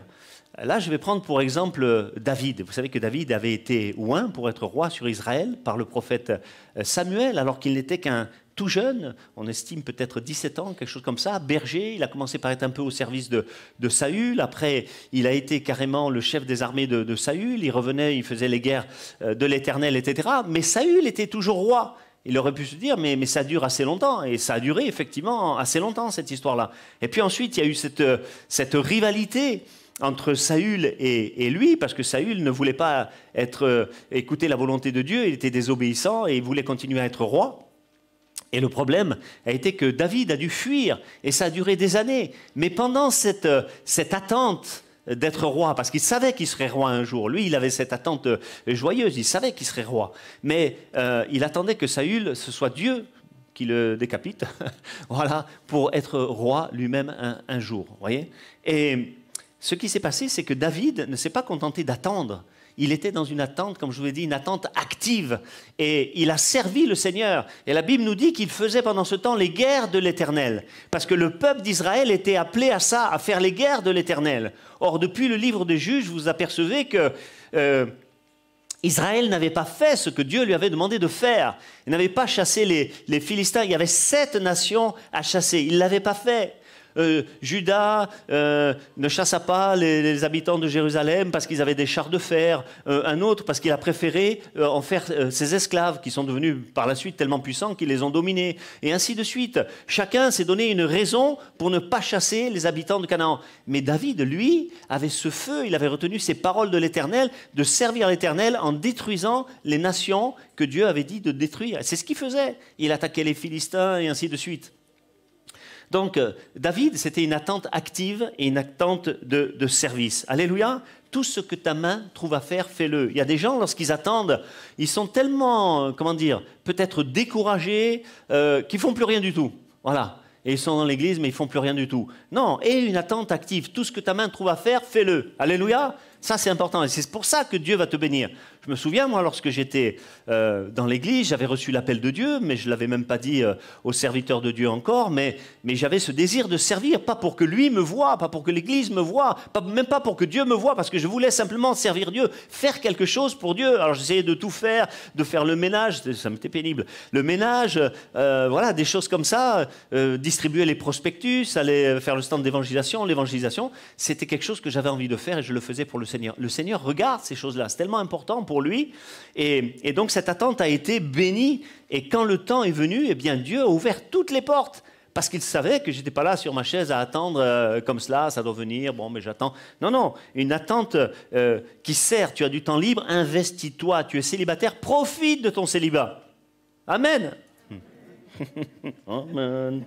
Speaker 4: Là, je vais prendre pour exemple David. Vous savez que David avait été oint pour être roi sur Israël par le prophète euh, Samuel, alors qu'il n'était qu'un tout jeune, on estime peut-être 17 ans, quelque chose comme ça, berger. Il a commencé par être un peu au service de, Saül. Après, il a été carrément le chef des armées de, Saül. Il revenait, il faisait les guerres euh, de l'Éternel, etc. Mais Saül était toujours roi. Il aurait pu se dire, mais, ça dure assez longtemps. Et ça a duré effectivement assez longtemps, cette histoire-là. Et puis ensuite, il y a eu cette, cette rivalité entre Saül et, lui, parce que Saül ne voulait pas être, euh, écouter la volonté de Dieu, il était désobéissant et il voulait continuer à être roi. Et le problème a été que David a dû fuir, et ça a duré des années. Mais pendant cette, euh, cette attente d'être roi, parce qu'il savait qu'il serait roi un jour, lui, il avait cette attente euh, joyeuse, il savait qu'il serait roi. Mais il attendait que Saül, ce soit Dieu qui le décapite, voilà, pour être roi lui-même un, un, jour. Voyez et ce qui s'est passé, c'est que David ne s'est pas contenté d'attendre. Il était dans une attente, comme je vous l'ai dit, une attente active. Et il a servi le Seigneur. Et la Bible nous dit qu'il faisait pendant ce temps les guerres de l'Éternel. Parce que le peuple d'Israël était appelé à ça, à faire les guerres de l'Éternel. Or, depuis le livre des juges, vous apercevez que... Euh, Israël n'avait pas fait ce que Dieu lui avait demandé de faire. Il n'avait pas chassé les, les Philistins. Il y avait sept nations à chasser. Il ne l'avait pas fait. Euh, Judas euh, ne chassa pas les, habitants de Jérusalem parce qu'ils avaient des chars de fer, euh, un autre parce qu'il a préféré en faire ses esclaves qui sont devenus par la suite tellement puissants qu'ils les ont dominés, et ainsi de suite. Chacun s'est donné une raison pour ne pas chasser les habitants de Canaan. Mais David, lui, avait ce feu, il avait retenu ces paroles de l'Éternel, de servir l'Éternel en détruisant les nations que Dieu avait dit de détruire. C'est ce qu'il faisait. Il attaquait les Philistins et ainsi de suite. Donc, euh, David, c'était une attente active et une attente de, service. Alléluia. Tout ce que ta main trouve à faire, fais-le. Il y a des gens, lorsqu'ils attendent, ils sont tellement, euh, comment dire, peut-être découragés, euh, qu'ils font plus rien du tout. Voilà. Et ils sont dans l'église, mais ils font plus rien du tout. Non, et une attente active. Tout ce que ta main trouve à faire, fais-le. Alléluia. Ça, c'est important. Et c'est pour ça que Dieu va te bénir. Je me souviens, moi, lorsque j'étais euh, dans l'église, j'avais reçu l'appel de Dieu, mais je ne l'avais même pas dit euh, aux serviteurs de Dieu encore, mais, mais j'avais ce désir de servir, pas pour que lui me voie, pas pour que l'église me voie, même pas pour que Dieu me voie, parce que je voulais simplement servir Dieu, faire quelque chose pour Dieu. Alors j'essayais de tout faire, de faire le ménage, ça m'était pénible. Le ménage, euh, voilà, des choses comme ça, distribuer les prospectus, aller faire le stand d'évangélisation, l'évangélisation, c'était quelque chose que j'avais envie de faire et je le faisais pour le Seigneur. Le Seigneur regarde ces choses-là, c'est tellement important pour lui. Et, donc cette attente a été bénie. Et quand le temps est venu, eh bien Dieu a ouvert toutes les portes. Parce qu'il savait que je n'étais pas là sur ma chaise à attendre euh, comme cela, ça doit venir, bon, mais j'attends. Non, non, une attente euh, qui sert. Tu as du temps libre, investis-toi. Tu es célibataire, profite de ton célibat. Amen. Amen.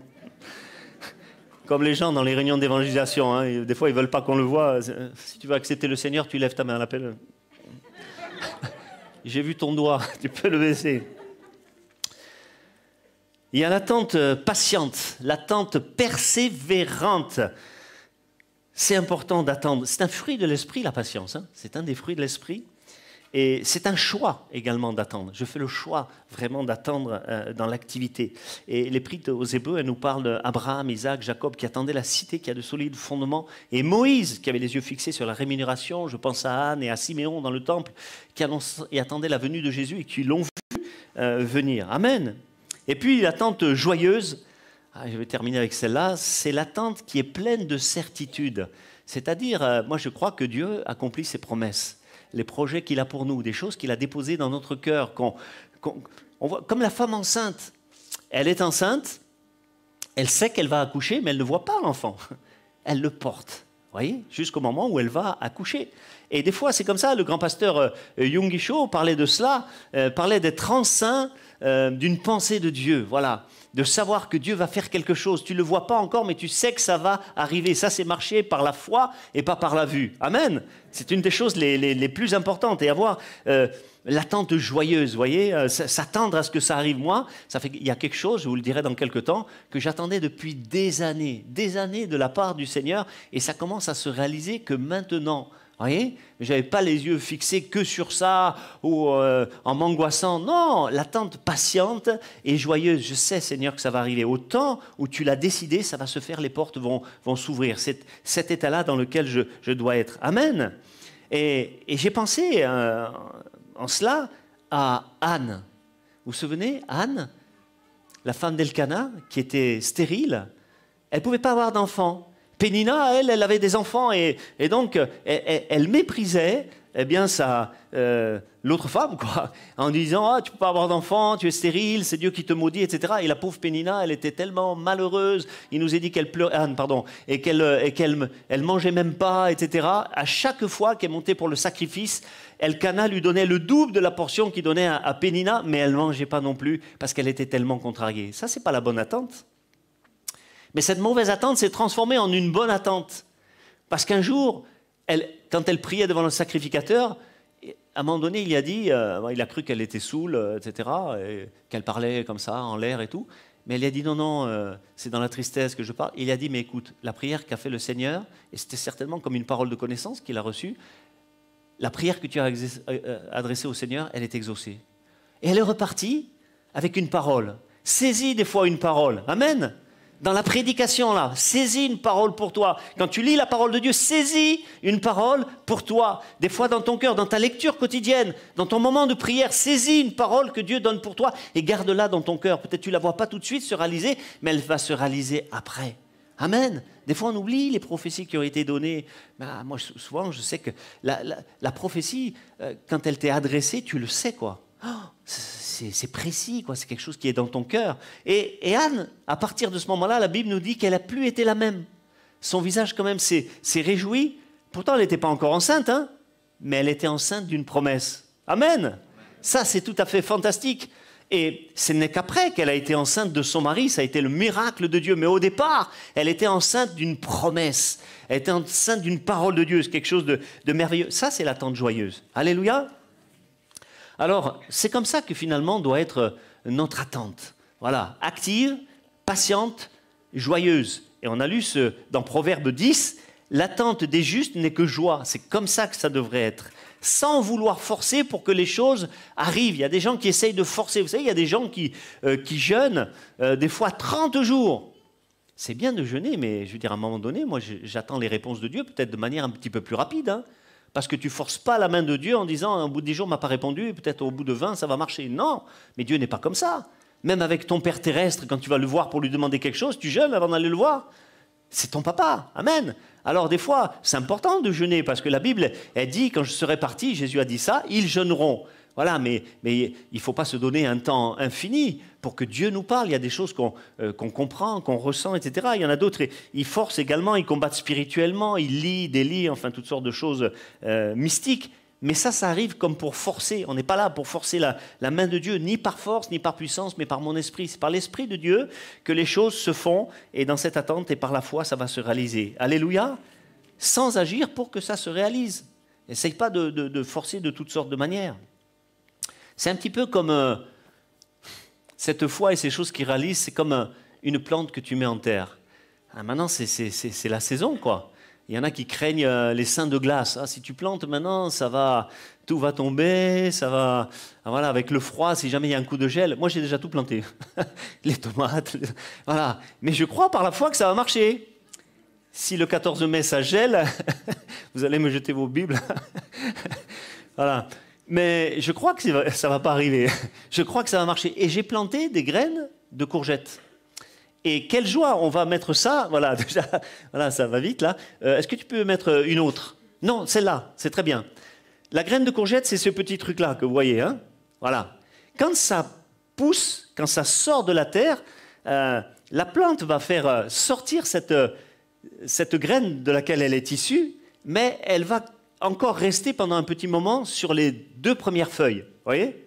Speaker 4: Comme les gens dans les réunions d'évangélisation, hein, des fois ils veulent pas qu'on le voit. Si tu veux accepter le Seigneur, tu lèves ta main à l'appel. J'ai vu ton doigt, tu peux le baisser. Il y a l'attente patiente, l'attente persévérante. C'est important d'attendre. C'est un fruit de l'esprit, la patience. Hein. c'est un des fruits de l'esprit. Et c'est un choix également d'attendre. Je fais le choix vraiment d'attendre euh, dans l'activité. Et l'Épître aux Hébreux, elle nous parle d'Abraham, Isaac, Jacob qui attendaient la cité qui a de solides fondements. Et Moïse qui avait les yeux fixés sur la rémunération. Je pense à Anne et à Siméon dans le temple qui attendaient la venue de Jésus et qui l'ont vu euh, venir. Amen. Et puis l'attente joyeuse, ah, je vais terminer avec celle-là, c'est l'attente qui est pleine de certitude. C'est-à-dire, euh, moi je crois que Dieu accomplit ses promesses les projets qu'il a pour nous, des choses qu'il a déposées dans notre cœur. voit, comme la femme enceinte, elle est enceinte, elle sait qu'elle va accoucher, mais elle ne voit pas l'enfant. Elle le porte, voyez, jusqu'au moment où elle va accoucher. Et des fois, c'est comme ça, le grand pasteur euh, Cho parlait de cela, euh, parlait d'être enceint euh, d'une pensée de Dieu. Voilà, de savoir que Dieu va faire quelque chose. Tu ne le vois pas encore, mais tu sais que ça va arriver. Ça, c'est marcher par la foi et pas par la vue. Amen. C'est une des choses les, les- les plus importantes. Et avoir euh, l'attente joyeuse, voyez, euh, s'attendre à ce que ça arrive. Moi, ça fait, il y a quelque chose, je vous le dirai dans quelques temps, que j'attendais depuis des années, des années de la part du Seigneur, et ça commence à se réaliser que maintenant. Voyez Je n'avais pas les yeux fixés que sur ça ou euh, en m'angoissant. Non, l'attente patiente et joyeuse. Je sais, Seigneur, que ça va arriver. Au temps où tu l'as décidé, ça va se faire, les portes vont, s'ouvrir. C'est cet état-là dans lequel je, dois être. Amen. Et, j'ai pensé euh, en cela à Anne. Vous vous souvenez, Anne, la femme d'Elkana, qui était stérile, elle ne pouvait pas avoir d'enfants. Pénina, elle, elle avait des enfants et, donc elle, elle- méprisait eh bien, ça, euh, l'autre femme, quoi, en disant ah, Tu peux pas avoir d'enfants, tu es stérile, c'est Dieu qui te maudit, etc. Et la pauvre Pénina, elle était tellement malheureuse. Il nous est dit qu'elle pleurait, Anne, pardon, et qu'elle euh, qu'elle elle mangeait même pas, etc. À chaque fois qu'elle montait pour le sacrifice, Elkana lui donnait le double de la portion qu'il donnait à, à Pénina, mais elle mangeait pas non plus parce qu'elle était tellement contrariée. Ça, c'est pas la bonne attente. Mais cette mauvaise attente s'est transformée en une bonne attente. Parce qu'un jour, elle, quand elle priait devant le sacrificateur, à un moment donné, il a dit, euh, il a cru qu'elle était saoule, euh, etc., et qu'elle parlait comme ça, en l'air et tout. Mais elle a dit, non, non, euh, c'est dans la tristesse que je parle. Il a dit, mais écoute, la prière qu'a fait le Seigneur, et c'était certainement comme une parole de connaissance qu'il a reçue, la prière que tu as adressée au Seigneur, elle est exaucée. Et elle est repartie avec une parole. Saisis des fois une parole. Amen. Dans la prédication, là, saisis une parole pour toi. Quand tu lis la parole de Dieu, saisis une parole pour toi. Des fois dans ton cœur, dans ta lecture quotidienne, dans ton moment de prière, saisis une parole que Dieu donne pour toi et garde-la dans ton cœur. Peut-être tu la vois pas tout de suite se réaliser, mais elle va se réaliser après. Amen. Des fois, on oublie les prophéties qui ont été données. Bah, moi, souvent, je sais que la, prophétie, euh, quand elle t'est adressée, tu le sais, quoi. Oh, c'est précis, quoi. C'est quelque chose qui est dans ton cœur. Et, Anne, à partir de ce moment-là, la Bible nous dit qu'elle a plus été la même. Son visage, quand même, s'est s'est réjoui. Pourtant, elle n'était pas encore enceinte, hein, mais elle était enceinte d'une promesse. Amen. Ça, c'est tout à fait fantastique. Et ce n'est qu'après qu'elle a été enceinte de son mari, ça a été le miracle de Dieu. Mais au départ, elle était enceinte d'une promesse. Elle était enceinte d'une parole de Dieu. C'est quelque chose de, de merveilleux. Ça, c'est l'attente joyeuse. Alléluia. Alors, c'est comme ça que finalement doit être notre attente. Voilà, active, patiente, joyeuse. Et on a lu ce, dans Proverbe 10, l'attente des justes n'est que joie. C'est comme ça que ça devrait être. Sans vouloir forcer pour que les choses arrivent. Il y a des gens qui essayent de forcer. Vous savez, il y a des gens qui, euh, qui jeûnent euh, des fois 30 jours. C'est bien de jeûner, mais je veux dire, à un moment donné, moi, j'attends les réponses de Dieu, peut-être de manière un petit peu plus rapide. hein. Parce que tu forces pas la main de Dieu en disant, au bout de 10 jours, m'a pas répondu, peut-être au bout de 20, ça va marcher. Non, mais Dieu n'est pas comme ça. Même avec ton père terrestre, quand tu vas le voir pour lui demander quelque chose, tu jeûnes avant d'aller le voir. C'est ton papa. Amen. Alors des fois, c'est important de jeûner parce que la Bible, elle dit, quand je serai parti, Jésus a dit ça, ils jeûneront. Voilà, mais, il ne faut pas se donner un temps infini pour que Dieu nous parle. Il y a des choses qu'on euh, comprend, qu'on ressent, etc. Il y en a d'autres, ils forcent également, ils combattent spirituellement, ils lient, délient, enfin toutes sortes de choses euh, mystiques. Mais ça, ça arrive comme pour forcer. On n'est pas là pour forcer la, main de Dieu, ni par force, ni par puissance, mais par mon esprit. C'est par l'esprit de Dieu que les choses se font, et dans cette attente et par la foi, ça va se réaliser. Alléluia. Sans agir pour que ça se réalise. Essaye pas de- de forcer de toutes sortes de manières. C'est un petit peu comme euh, cette foi et ces choses qui réalisent, c'est comme euh, une plante que tu mets en terre. Ah, maintenant, c'est- la saison, quoi. Il y en a qui craignent euh, les seins de glace. Ah, si tu plantes maintenant, ça va, tout va tomber, ça va. ah, voilà, avec le froid, si jamais il y a un coup de gel. Moi, j'ai déjà tout planté. les tomates, voilà. Mais je crois par la foi que ça va marcher. Si le 14 mai ça gèle, vous allez me jeter vos Bibles. voilà. Mais je crois que ça ça va pas arriver. Je crois que ça va marcher. Et j'ai planté des graines de courgettes. Et quelle joie, on va mettre ça. Voilà, déjà, voilà, ça va vite là. Euh, Est-ce que tu peux mettre une autre? Non, celle-là, c'est très bien. La graine de courgette, c'est ce petit truc-là que vous voyez. Hein voilà. Quand ça pousse, quand ça sort de la terre, euh, la plante va faire euh, sortir cette, euh, cette graine de laquelle elle est issue, mais elle va encore rester pendant un petit moment sur les deux premières feuilles. Voyez?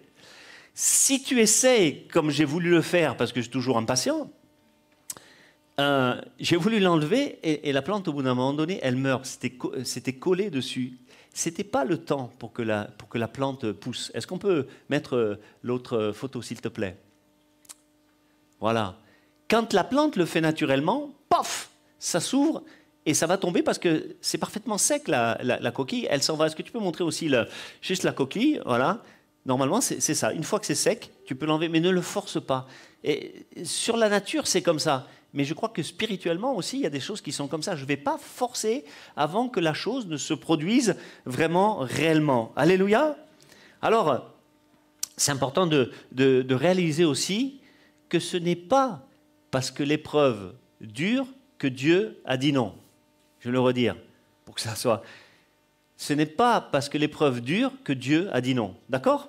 Speaker 4: Si tu essayes, comme j'ai voulu le faire, parce que je suis toujours impatient, euh, j'ai voulu l'enlever et, et la plante, au bout d'un moment donné, elle meurt. C'était collé dessus. C'était pas le temps pour que la, pour que la plante pousse. Est-ce qu'on peut mettre euh, l'autre euh, photo, s'il te plaît? Voilà. Quand la plante le fait naturellement, paf, ça s'ouvre et ça va tomber parce que c'est parfaitement sec la, coquille. Elle s'en va. Est-ce que tu peux montrer aussi le- juste la coquille? Voilà. Normalement, c'est ça. Une fois que c'est sec, tu peux l'enlever, mais ne le force pas. Et sur la nature, c'est comme ça. Mais je crois que spirituellement aussi, il y a des choses qui sont comme ça. Je ne vais pas forcer avant que la chose ne se produise vraiment, réellement. Alléluia. Alors, c'est important de réaliser aussi que ce n'est pas parce que l'épreuve dure que Dieu a dit non. Je vais le redire pour que ça soit. Ce n'est pas parce que l'épreuve dure que Dieu a dit non. D'accord?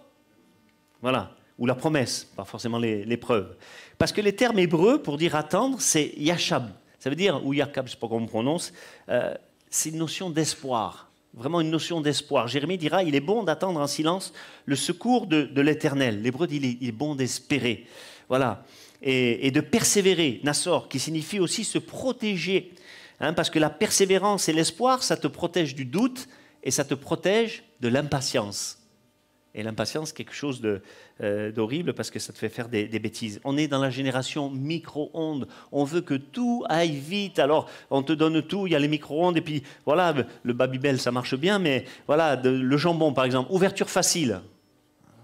Speaker 4: Voilà. Ou la promesse, pas forcément l'épreuve. Parce que les termes hébreux pour dire attendre, c'est yachab. Ça veut dire, ou yakab, je ne sais pas comment on prononce, euh, c'est une notion d'espoir. Vraiment une notion d'espoir. Jérémie dira il est bon d'attendre en silence le secours de, l'éternel. L'hébreu dit il est, bon d'espérer. Voilà. Et de persévérer, Nassor, qui signifie aussi se protéger. Hein, parce que la persévérance et l'espoir, ça te protège du doute et ça te protège de l'impatience. Et l'impatience, quelque chose euh, d'horrible parce que ça te fait faire des, bêtises. On est dans la génération micro-ondes. On veut que tout aille vite. Alors, on te donne tout. Il y a les micro-ondes. Et puis, voilà, le Babybel, ça marche bien. Mais voilà, le jambon, par exemple. Ouverture facile.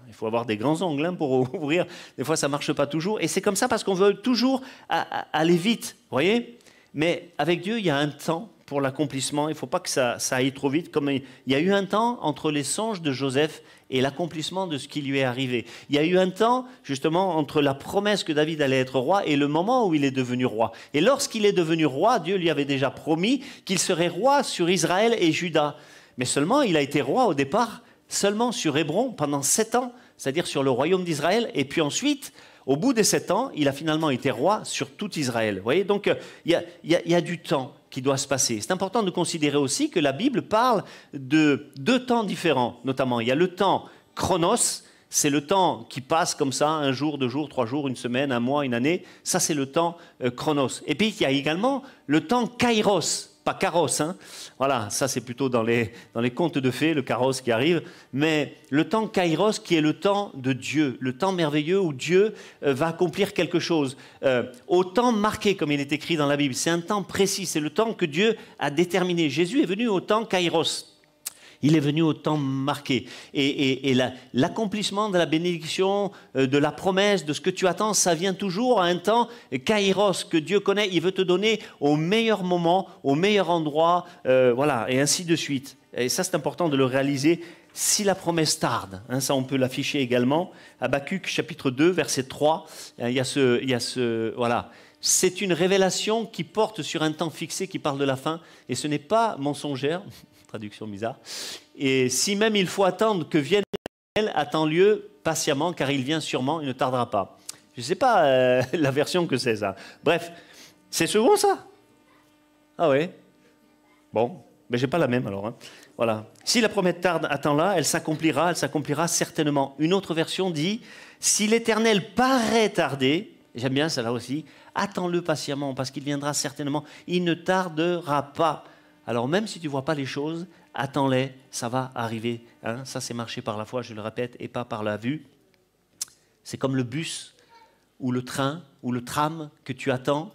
Speaker 4: Il faut avoir des grands ongles hein, pour ouvrir. Des fois, ça ne marche pas toujours. Et c'est comme ça parce qu'on veut toujours aller vite. Vous voyez? Mais avec Dieu, il y a un temps pour l'accomplissement. Il ne faut pas que ça, aille trop vite. Comme il y a eu un temps entre les songes de Joseph et l'accomplissement de ce qui lui est arrivé. Il y a eu un temps, justement, entre la promesse que David allait être roi et le moment où il est devenu roi. Et lorsqu'il est devenu roi, Dieu lui avait déjà promis qu'il serait roi sur Israël et Juda. Mais seulement, il a été roi au départ seulement sur Hébron pendant sept ans, c'est-à-dire sur le royaume d'Israël. Et puis ensuite, au bout des sept ans, il a finalement été roi sur tout Israël. Vous voyez, donc euh, il y, y a du temps qui doit se passer. C'est important de considérer aussi que la Bible parle de deux temps différents, notamment. Il y a le temps chronos, c'est le temps qui passe comme ça, un jour, deux jours, trois jours, une semaine, un mois, une année. Ça, c'est le temps euh, chronos. Et puis, il y a également le temps kairos, pas caros. Hein. Voilà, ça, c'est plutôt dans les, dans les contes de fées, le carrosse qui arrive. Mais le temps kairos, qui est le temps de Dieu, le temps merveilleux où Dieu euh, va accomplir quelque chose. Euh, au temps marqué, comme il est écrit dans la Bible. C'est un temps précis, c'est le temps que Dieu a déterminé. Jésus est venu au temps kairos. Il est venu au temps marqué. Et, et- et la- l'accomplissement de la bénédiction, euh, de la promesse, de ce que tu attends, ça vient toujours à un temps kairos que Dieu connaît. Il veut te donner au meilleur moment, au meilleur endroit, euh, voilà, et ainsi de suite. Et ça, c'est important de le réaliser. Si la promesse tarde, hein, ça on peut l'afficher également. Habakkuk chapitre 2, verset 3, hein, il y a ce, il y a ce voilà. C'est une révélation qui porte sur un temps fixé, qui parle de la fin, et ce n'est pas mensongère, traduction bizarre. Et si même il faut attendre que vienne elle, attend lieu patiemment, car il vient sûrement, il ne tardera pas. Je ne sais pas euh, la version que c'est ça. Bref, c'est second ça Ah ouais Bon, mais j'ai pas la même alors. hein. Voilà. Si la promesse tarde, attends-la, elle s'accomplira, elle s'accomplira certainement. Une autre version dit si l'Éternel paraît tarder, j'aime bien ça là aussi, attends-le patiemment parce qu'il viendra certainement. Il ne tardera pas. Alors même si tu vois pas les choses, attends-les, ça va arriver. hein. Ça c'est marcher par la foi, je le répète, et pas par la vue. C'est comme le bus ou le train ou le tram que tu attends.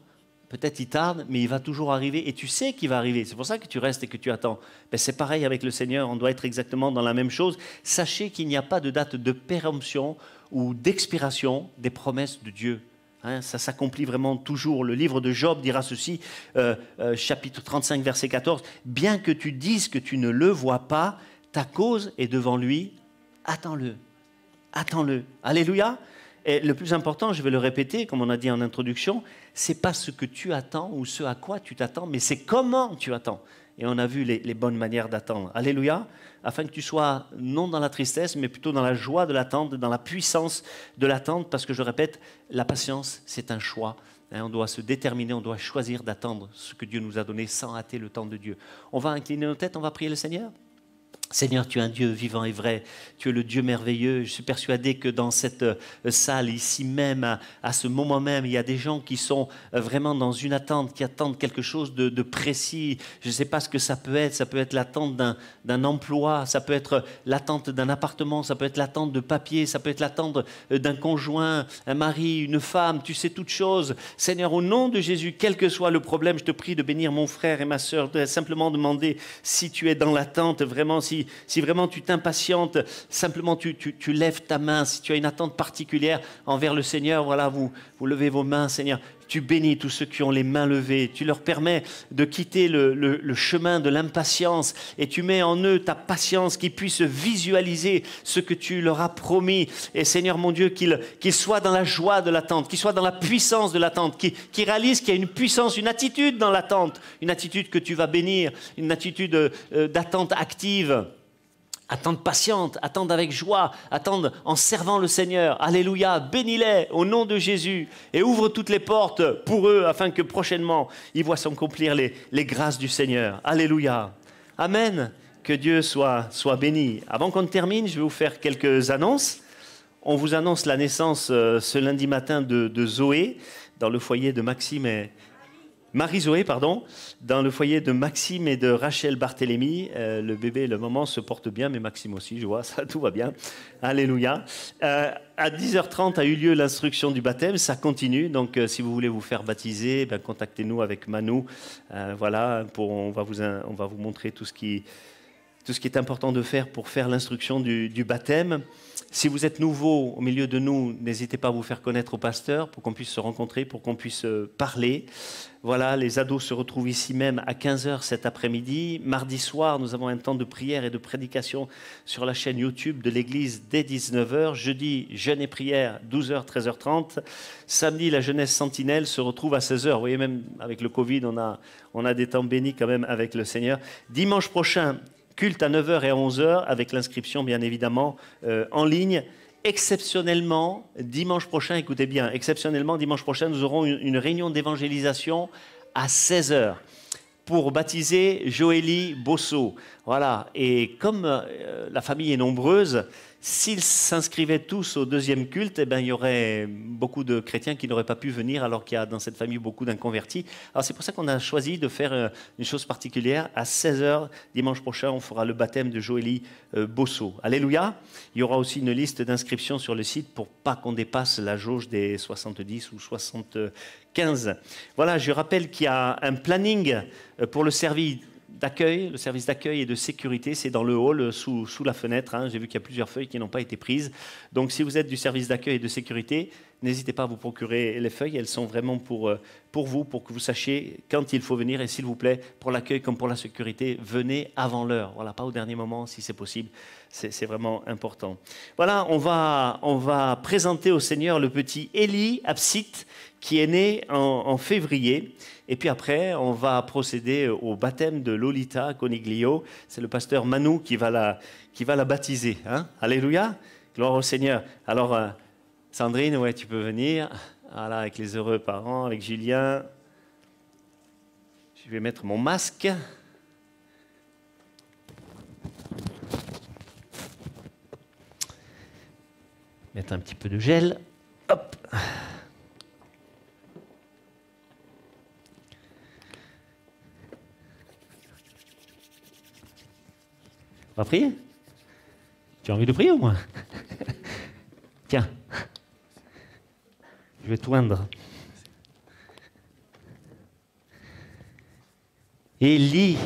Speaker 4: Peut-être il tarde, mais il va toujours arriver et tu sais qu'il va arriver. C'est pour ça que tu restes et que tu attends. Ben, c'est pareil avec le Seigneur, on doit être exactement dans la même chose. Sachez qu'il n'y a pas de date de péremption ou d'expiration des promesses de Dieu. Hein, ça s'accomplit vraiment toujours. Le livre de Job dira ceci, euh, euh, chapitre 35, verset 14. Bien que tu dises que tu ne le vois pas, ta cause est devant lui, attends-le. Attends-le. Alléluia. Et le plus important, je vais le répéter, comme on a dit en introduction, c'est pas ce que tu attends ou ce à quoi tu t'attends, mais c'est comment tu attends. Et on a vu les, les bonnes manières d'attendre. Alléluia. Afin que tu sois non dans la tristesse, mais plutôt dans la joie de l'attente, dans la puissance de l'attente, parce que je répète, la patience, c'est un choix. Hein, on doit se déterminer, on doit choisir d'attendre ce que Dieu nous a donné sans hâter le temps de Dieu. On va incliner nos têtes, on va prier le Seigneur. Seigneur, tu es un Dieu vivant et vrai, tu es le Dieu merveilleux. Je suis persuadé que dans cette euh, salle, ici même, à, ce moment même, il y a des gens qui sont euh, vraiment dans une attente, qui attendent quelque chose de, précis. Je ne sais pas ce que ça peut être. Ça peut être l'attente d'un, emploi, ça peut être l'attente d'un appartement, ça peut être l'attente de papier, ça peut être l'attente euh, d'un conjoint, un mari, une femme, tu sais toutes choses. Seigneur, au nom de Jésus, quel que soit le problème, je te prie de bénir mon frère et ma sœur, de simplement demander si tu es dans l'attente, vraiment, si, si vraiment tu t'impatientes, simplement tu, lèves ta main, si tu as une attente particulière envers le Seigneur, voilà, vous, vous levez vos mains, Seigneur. Tu bénis tous ceux qui ont les mains levées. Tu leur permets de quitter le, chemin de l'impatience et tu mets en eux ta patience qui puisse visualiser ce que tu leur as promis. Et Seigneur mon Dieu, qu'ils qu'ils soient dans la joie de l'attente, qu'ils soient dans la puissance de l'attente, qu'ils qu'ils réalisent qu'il y a une puissance, une attitude dans l'attente, une attitude que tu vas bénir, une attitude euh, d'attente active. Attendre patiente, attendre avec joie, attendre en servant le Seigneur. Alléluia, bénis-les au nom de Jésus et ouvre toutes les portes pour eux afin que prochainement ils voient s'accomplir les, grâces du Seigneur. Alléluia. Amen. Que Dieu soit, soit béni. Avant qu'on termine, je vais vous faire quelques annonces. On vous annonce la naissance euh, ce lundi matin de, de Zoé dans le foyer de Maxime Marie-Zoé, pardon, dans le foyer de Maxime et de Rachel Barthélemy. Euh, le bébé et le maman se portent bien, mais Maxime aussi, je vois, ça, tout va bien. Alléluia. Euh, à 10h30 a eu lieu l'instruction du baptême, ça continue. Donc, euh, si vous voulez vous faire baptiser, ben, contactez-nous avec Manu. Voilà, pour, on, va vous, on va vous montrer tout ce qui tout ce qui est important de faire pour faire l'instruction du baptême. Si vous êtes nouveau au milieu de nous, n'hésitez pas à vous faire connaître au pasteur pour qu'on puisse se rencontrer, pour qu'on puisse euh, parler. Voilà, les ados se retrouvent ici même à 15h cet après-midi. Mardi soir, nous avons un temps de prière et de prédication sur la chaîne YouTube de l'église dès 19h. Jeudi, jeûne et prière, 12h, 13h30. Samedi, la jeunesse sentinelle se retrouve à 16h. Vous voyez, même avec le Covid, on a, on a des temps bénis quand même avec le Seigneur. Dimanche prochain, culte à 9h et à 11h, avec l'inscription bien évidemment euh, en ligne. Exceptionnellement, dimanche prochain, écoutez bien, exceptionnellement, dimanche prochain, nous aurons une, une réunion d'évangélisation à 16h pour baptiser Joélie Bosso. Voilà, et comme euh, la famille est nombreuse, s'ils s'inscrivaient tous au deuxième culte, eh ben, il y aurait beaucoup de chrétiens qui n'auraient pas pu venir alors qu'il y a dans cette famille beaucoup d'inconvertis. Alors c'est pour ça qu'on a choisi de faire euh, une chose particulière. À 16h, dimanche prochain, on fera le baptême de Joélie euh, Bosso. Alléluia. Il y aura aussi une liste d'inscriptions sur le site pour pas qu'on dépasse la jauge des 70 ou 75. Voilà, je rappelle qu'il y a un planning euh, pour le service d'accueil, le service d'accueil et de sécurité, c'est dans le hall, euh, sous, sous la fenêtre. hein. J'ai vu qu'il y a plusieurs feuilles qui n'ont pas été prises. Donc si vous êtes du service d'accueil et de sécurité, n'hésitez pas à vous procurer les feuilles. Elles sont vraiment pour, euh, pour vous, pour que vous sachiez quand il faut venir. Et s'il vous plaît, pour l'accueil comme pour la sécurité, venez avant l'heure. Voilà, pas au dernier moment si c'est possible. C'est vraiment important. Voilà, on va, on va présenter au Seigneur le petit Élie Absite qui est né en février. Et puis après, on va procéder au baptême de Lolita Coniglio. C'est le pasteur Manu qui va la, baptiser. hein. Alléluia. Gloire au Seigneur. Alors, euh, Sandrine, ouais, tu peux venir. Voilà, avec les heureux parents, avec Julien. Je vais mettre mon masque. Mettre un petit peu de gel. Hop. On va prier Tu as envie de prier au moins Tiens. Je vais t'oindre. Élie,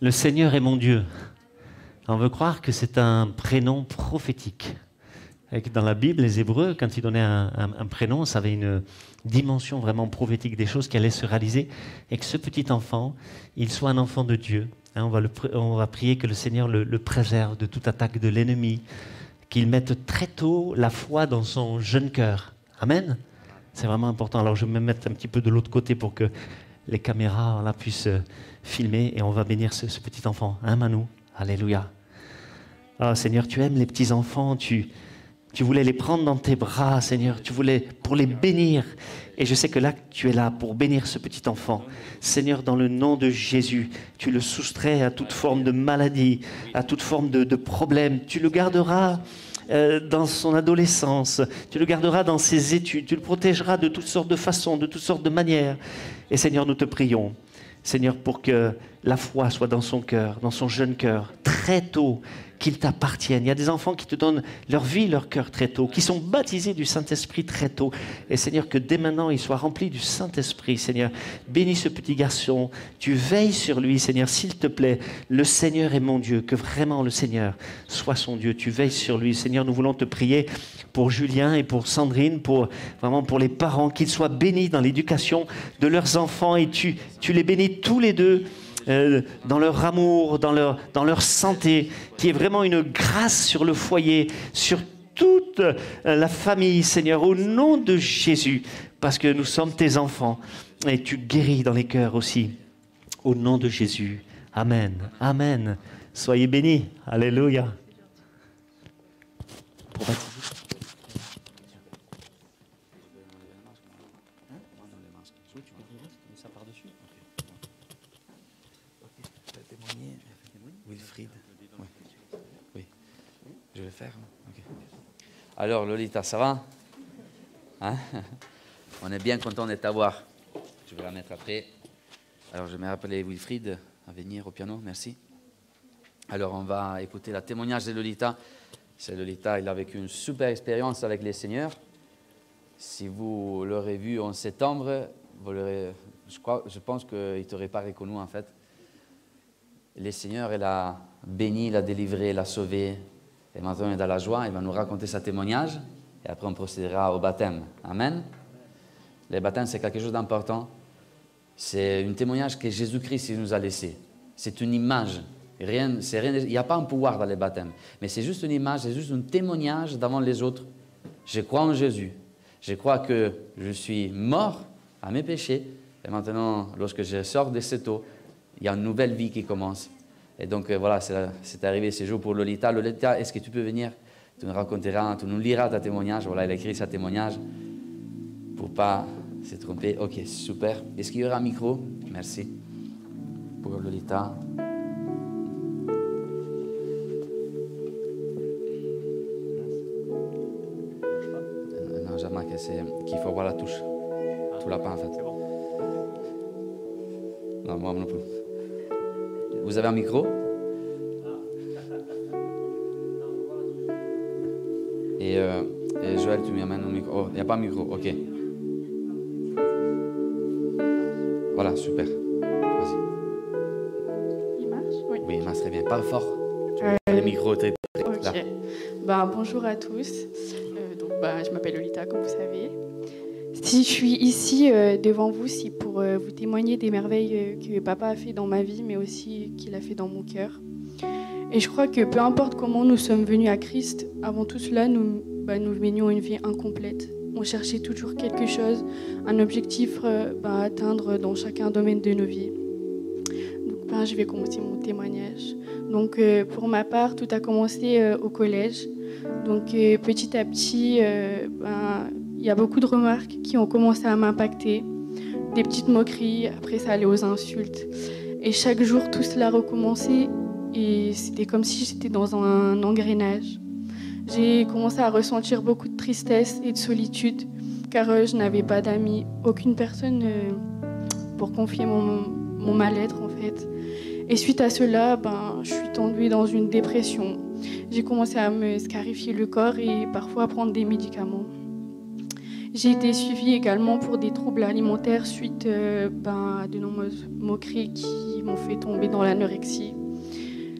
Speaker 4: le Seigneur est mon Dieu. On veut croire que c'est un prénom prophétique. Et que dans la Bible, les Hébreux, quand ils donnaient un, un- un prénom, ça avait une dimension vraiment prophétique des choses qui allaient se réaliser. Et que ce petit enfant, il soit un enfant de Dieu. Hein, on, va prier que le Seigneur le, préserve de toute attaque de l'ennemi, qu'il mette très tôt la foi dans son jeune cœur. Amen. C'est vraiment important. Alors je vais me mettre un petit peu de l'autre côté pour que les caméras là, puissent euh, filmer et on va bénir ce, petit enfant. Hein, Manu Alléluia. Ah, Seigneur, tu aimes les petits enfants, tu, Tu voulais les prendre dans tes bras, Seigneur. Tu voulais pour les bénir. Et je sais que là, tu es là pour bénir ce petit enfant. Seigneur, dans le nom de Jésus, tu le soustrais à toute forme de maladie, à toute forme de, de problème. Tu le garderas euh, dans son adolescence, tu le garderas dans ses études, tu le protégeras de toutes sortes de façons, de toutes sortes de manières. Et Seigneur, nous te prions, Seigneur, pour que la foi soit dans son cœur, dans son jeune cœur, très tôt, qu'il t'appartienne. Il y a des enfants qui te donnent leur vie, leur cœur très tôt, qui sont baptisés du Saint-Esprit très tôt. Et Seigneur, que dès maintenant, ils soient remplis du Saint-Esprit. Seigneur, bénis ce petit garçon. Tu veilles sur lui, Seigneur, s'il te plaît. Le Seigneur est mon Dieu. Que vraiment le Seigneur soit son Dieu. Tu veilles sur lui. Seigneur, nous voulons te prier pour Julien et pour Sandrine, pour vraiment pour les parents, qu'ils soient bénis dans l'éducation de leurs enfants et tu, tu les bénis tous les deux euh, dans leur amour, dans leur, dans leur santé, qui est vraiment une grâce sur le foyer, sur toute euh, la famille, Seigneur, au nom de Jésus, parce que nous sommes tes enfants et tu guéris dans les cœurs aussi. Au nom de Jésus. Amen. Amen. Soyez bénis. Alléluia.
Speaker 5: Alors, Lolita, ça va Hein On est bien content de t'avoir. Je vais la mettre après. Alors, je vais rappeler Wilfried à venir au piano. Merci. Alors, on va écouter le témoignage de Lolita. C'est Lolita, il a vécu une super expérience avec les seigneurs. Si vous l'aurez vu en septembre, vous je, crois, je pense qu'il ne t'aurait pas reconnu en fait. Le Seigneur, il a béni, il a délivré, il a sauvé. Et maintenant, il est dans la joie. Il va nous raconter sa témoignage. Et après, on procédera au baptême. Amen. Le baptême, c'est quelque chose d'important. C'est un témoignage que Jésus-Christ nous a laissé. C'est une image. Rien, rien, il n'y a pas un pouvoir dans le baptême. Mais c'est juste une image, c'est juste un témoignage devant les autres. Je crois en Jésus. Je crois que je suis mort à mes péchés. Et maintenant, lorsque je sors de cette eau, il y a une nouvelle vie qui commence. Et donc euh, voilà, c'est arrivé ce jour pour Lolita. Lolita, est-ce que tu peux venir? Tu nous raconteras, tu nous liras ta témoignage. Voilà, il a écrit sa témoignage pour pas se tromper. Ok, super. Est-ce qu'il y aura un micro? Merci. Pour Lolita. Euh, Non, jamais que c'est qu'il faut voir la touche. Tu l'as pas en fait. Non, moi non plus. Vous avez un micro et, euh, et Joël, tu m'amènes un micro. Oh, il n'y a pas un micro, ok. Voilà, super. Vas-y.
Speaker 6: Il marche? Oui.
Speaker 5: Oui, il marche très bien. Parle fort. Le micro très, très
Speaker 6: Ok.
Speaker 5: là.
Speaker 6: Ben, bonjour à tous. Euh, donc, ben, je m'appelle Lolita, comme vous savez. Si je suis ici euh, devant vous, c'est pour euh, vous témoigner des merveilles euh, que papa a fait dans ma vie, mais aussi qu'il a fait dans mon cœur. Et je crois que peu importe comment nous sommes venus à Christ, avant tout cela, nous, menions une vie incomplète. On cherchait toujours quelque chose, un objectif ben, à atteindre dans chacun domaine de nos vies. Donc, ben, je vais commencer mon témoignage. Donc, pour ma part, tout a commencé au collège. Donc, petit à petit, il y a beaucoup de remarques qui ont commencé à m'impacter. Des petites moqueries, après ça allait aux insultes. Et chaque jour, tout cela recommençait. Et c'était comme si j'étais dans un engrenage. J'ai commencé à ressentir beaucoup de tristesse et de solitude, car euh, je n'avais pas d'amis, aucune personne euh, pour confier mon, mal-être en fait. Et suite à cela, ben, je suis tombée dans une dépression. J'ai commencé à me scarifier le corps et parfois à prendre des médicaments. J'ai été suivie également pour des troubles alimentaires suite euh, ben, à de nombreuses moqueries qui m'ont fait tomber dans l'anorexie.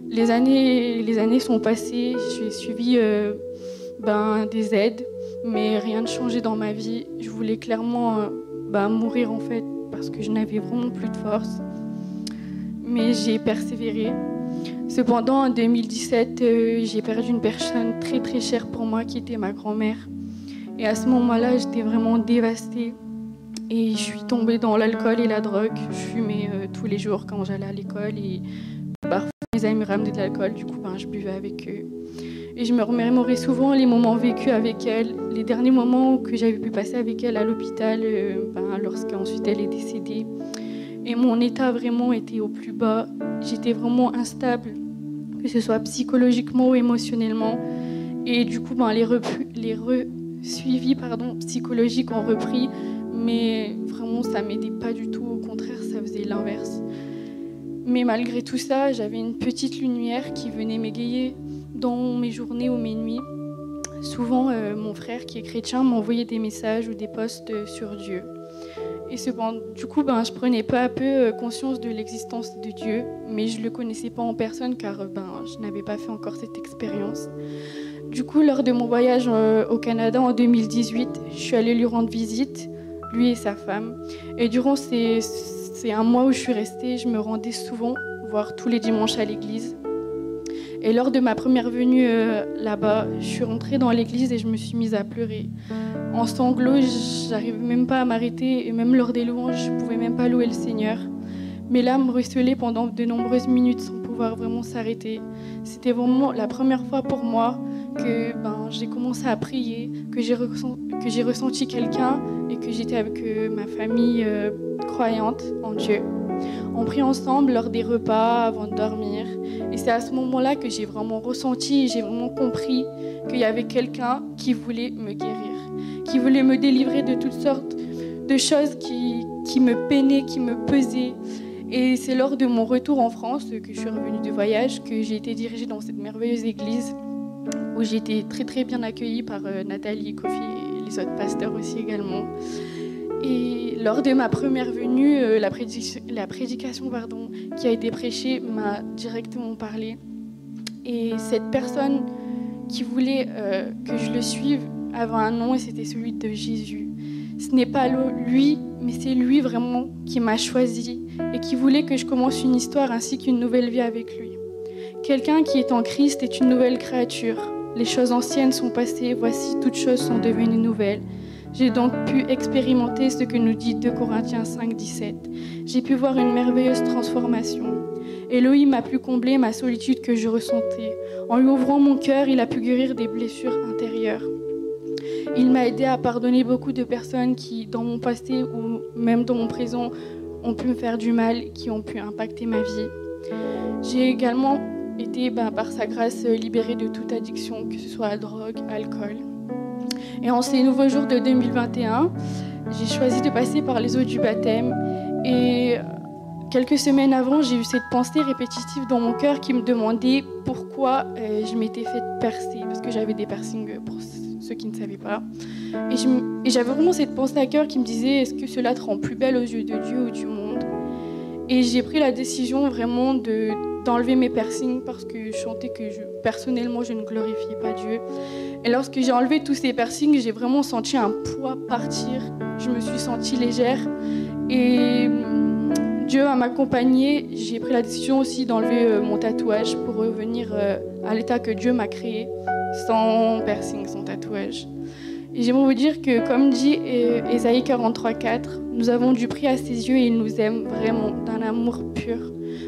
Speaker 6: Les années, les années sont passées, j'ai suivi euh, ben, des aides, mais rien ne changeait dans ma vie. Je voulais clairement euh, ben, mourir en fait parce que je n'avais vraiment plus de force. Mais j'ai persévéré. Cependant, en 2017, euh, j'ai perdu une personne très très chère pour moi qui était ma grand-mère. Et à ce moment-là, j'étais vraiment dévastée. Et je suis tombée dans l'alcool et la drogue. Je fumais euh, tous les jours quand j'allais à l'école et parfois mes amis me ramenaient de l'alcool, du coup ben, je buvais avec eux. Et je me remémorais souvent les moments vécus avec elle, les derniers moments que j'avais pu passer avec elle à l'hôpital, euh, ben, lorsqu'ensuite elle est décédée. Et mon état vraiment était au plus bas. J'étais vraiment instable, que ce soit psychologiquement ou émotionnellement. Et du coup, ben, les, les suivis pardon, psychologiques ont repris, mais vraiment, ça m'aidait pas du tout. Au contraire, ça faisait l'inverse. Mais malgré tout ça, j'avais une petite lumière qui venait m'égayer dans mes journées ou mes nuits. Souvent, euh, mon frère, qui est chrétien, m'envoyait des messages ou des posts euh, sur Dieu. Et cependant, du coup, ben, je prenais peu à peu euh, conscience de l'existence de Dieu, mais je ne le connaissais pas en personne car ben, je n'avais pas fait encore cette expérience. Du coup, lors de mon voyage euh, au Canada en 2018, je suis allée lui rendre visite, lui et sa femme. Et durant ces, un mois où je suis restée, je me rendais souvent, voire tous les dimanches à l'église. Et lors de ma première venue euh, là-bas, je suis rentrée dans l'église et je me suis mise à pleurer. En sanglots, j'arrivais même pas à m'arrêter et même lors des louanges, je pouvais même pas louer le Seigneur. Mes larmes ruisselaient pendant de nombreuses minutes sans pouvoir vraiment s'arrêter. C'était vraiment la première fois pour moi que ben, j'ai commencé à prier, que j'ai ressenti quelqu'un et que j'étais avec euh, ma famille euh, croyante en Dieu. On prie ensemble lors des repas, avant de dormir. Et c'est à ce moment-là que j'ai vraiment ressenti j'ai vraiment compris qu'il y avait quelqu'un qui voulait me guérir, qui voulait me délivrer de toutes sortes de choses qui, qui me peinaient, qui me pesaient. Et c'est lors de mon retour en France que je suis revenue de voyage que j'ai été dirigée dans cette merveilleuse église où j'ai été très très bien accueillie par euh, Nathalie, Kofi et les autres pasteurs aussi également. Et lors de ma première venue, euh, la, prédic- la prédication pardon, qui a été prêchée m'a directement parlé. Et cette personne qui voulait euh, que je le suive avait un nom et c'était celui de Jésus. Ce n'est pas lui, mais c'est lui vraiment qui m'a choisi et qui voulait que je commence une histoire ainsi qu'une nouvelle vie avec lui. Quelqu'un qui est en Christ est une nouvelle créature. Les choses anciennes sont passées, voici toutes choses sont devenues nouvelles. J'ai donc pu expérimenter ce que nous dit 2 Corinthiens 5, 17. J'ai pu voir une merveilleuse transformation. Elohim a pu combler ma solitude que je ressentais. En lui ouvrant mon cœur, il a pu guérir des blessures intérieures. Il m'a aidé à pardonner beaucoup de personnes qui, dans mon passé ou même dans mon présent, ont pu me faire du mal, qui ont pu impacter ma vie. J'ai également été, ben, par sa grâce, libérée de toute addiction, que ce soit à drogue, alcool. Et en ces nouveaux jours de 2021, j'ai choisi de passer par les eaux du baptême. Et quelques semaines avant, j'ai eu cette pensée répétitive dans mon cœur qui me demandait pourquoi euh, je m'étais fait percer, parce que j'avais des piercings euh, pour ceux qui ne savaient pas. Et j'avais vraiment cette pensée à cœur qui me disait est-ce que cela te rend plus belle aux yeux de Dieu ou du monde? Et j'ai pris la décision vraiment de d'enlever mes piercings parce que je sentais que personnellement je ne glorifiais pas Dieu. Et lorsque j'ai enlevé tous ces piercings, j'ai vraiment senti un poids partir. Je me suis sentie légère et hum, Dieu va m'accompagner. J'ai pris la décision aussi d'enlever euh, mon tatouage pour revenir euh, à l'état que Dieu m'a créé, sans piercing, sans tatouage. Et j'aimerais vous dire que, comme dit euh, Ésaïe 43,4, nous avons du prix à ses yeux et il nous aime vraiment d'un amour pur.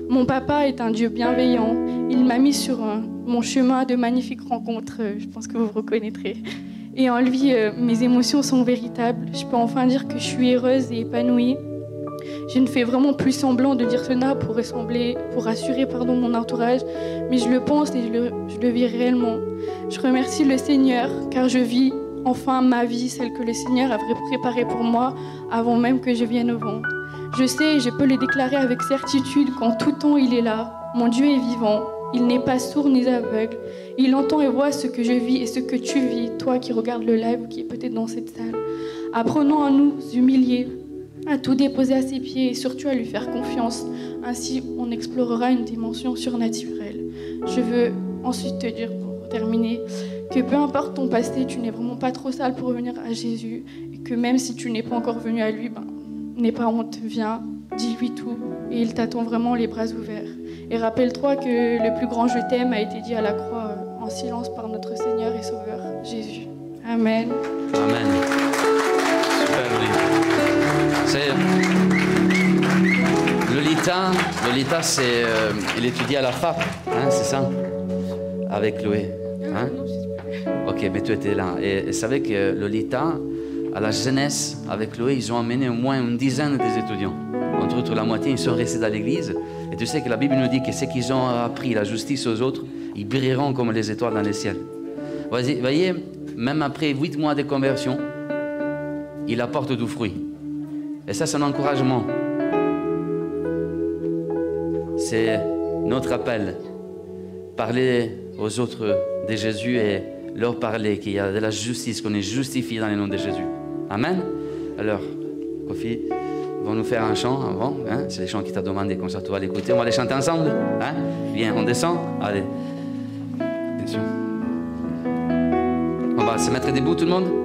Speaker 6: Mon papa est un Dieu bienveillant. Il m'a mis sur mon chemin de magnifiques rencontres. euh, Je pense que vous vous reconnaîtrez. Et en lui, euh, mes émotions sont véritables. Je peux enfin dire que je suis heureuse et épanouie. Je ne fais vraiment plus semblant de dire cela pour ressembler, pour rassurer pardon, mon entourage, mais je le pense et je le, je le vis réellement. Je remercie le Seigneur car je vis enfin ma vie, celle que le Seigneur avait préparée pour moi avant même que je vienne au monde. Je sais et je peux le déclarer avec certitude qu'en tout temps il est là. Mon Dieu est vivant. Il n'est pas sourd ni aveugle. Il entend et voit ce que je vis et ce que tu vis, toi qui regardes le live ou qui est peut-être dans cette salle. Apprenons à nous humilier, à tout déposer à ses pieds et surtout à lui faire confiance. Ainsi, on explorera une dimension surnaturelle. Je veux ensuite te dire, pour terminer, que peu importe ton passé, tu n'es vraiment pas trop sale pour revenir à Jésus. Et que même si tu n'es pas encore venu à lui, ben, n'aie pas honte, viens, dis-lui tout. Et il t'attend vraiment les bras ouverts. Et rappelle-toi que le plus grand je t'aime a été dit à la croix euh, en silence par notre Seigneur et Sauveur, Jésus. Amen.
Speaker 5: Amen. Super. C'est. Lolita, Lolita c'est. euh, il étudie à la FAP, hein, c'est ça? Avec Chloé. Hein?
Speaker 7: Mais tu étais là. Et, et savez que Lolita, à la jeunesse, avec Chloé, ils ont amené au moins une dizaine des étudiants. Entre autres, la moitié, ils sont restés dans l'église. Et tu sais que la Bible nous dit que ceux qui ont appris la justice aux autres, ils brilleront comme les étoiles dans le ciel. Voyez, voyez, même après huit mois de conversion, il apporte du fruit. Et ça, c'est un encouragement. C'est notre appel. Parler aux autres de Jésus et leur parler qu'il y a de la justice, qu'on est justifié dans le nom de Jésus. Amen. Alors, Kofi, vont nous faire un chant avant. hein. C'est les chants qui t'a demandé, comme ça tu vas l'écouter. On va les chanter ensemble. Hein? Viens, on descend. Allez. Attention. On va se mettre debout tout le monde.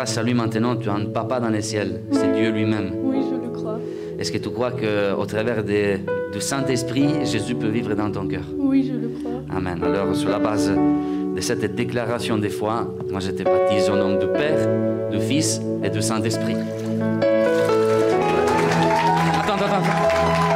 Speaker 7: Grâce à lui, maintenant, tu as un papa dans le ciel. C'est Dieu lui-même.
Speaker 6: oui, je le crois.
Speaker 7: Est-ce que tu crois qu'au travers du Saint-Esprit, Jésus peut vivre dans ton cœur?
Speaker 6: Oui, je le crois.
Speaker 7: Amen. Alors, sur la base de cette déclaration des foi, moi je te baptise au nom du Père, du Fils et du Saint-Esprit. Attends, attends, attends.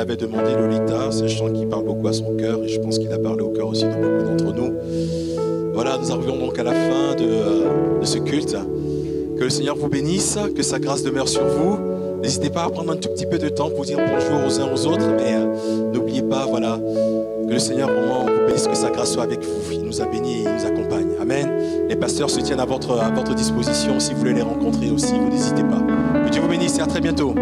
Speaker 1: Avait demandé, Lolita. C'est un chant qui parle beaucoup à son cœur et je pense qu'il a parlé au cœur aussi de beaucoup d'entre nous. Voilà, nous arrivons donc à la fin de, euh, de ce culte. Que le Seigneur vous bénisse, que sa grâce demeure sur vous. N'hésitez pas à prendre un tout petit peu de temps pour dire bonjour aux uns aux autres, mais euh, n'oubliez pas, voilà, que le Seigneur vraiment vous bénisse, que sa grâce soit avec vous. Il nous a bénis et il nous accompagne. Amen. Les pasteurs se tiennent à votre, à votre disposition si vous voulez les rencontrer aussi, vous n'hésitez pas. Que Dieu vous bénisse et à très bientôt.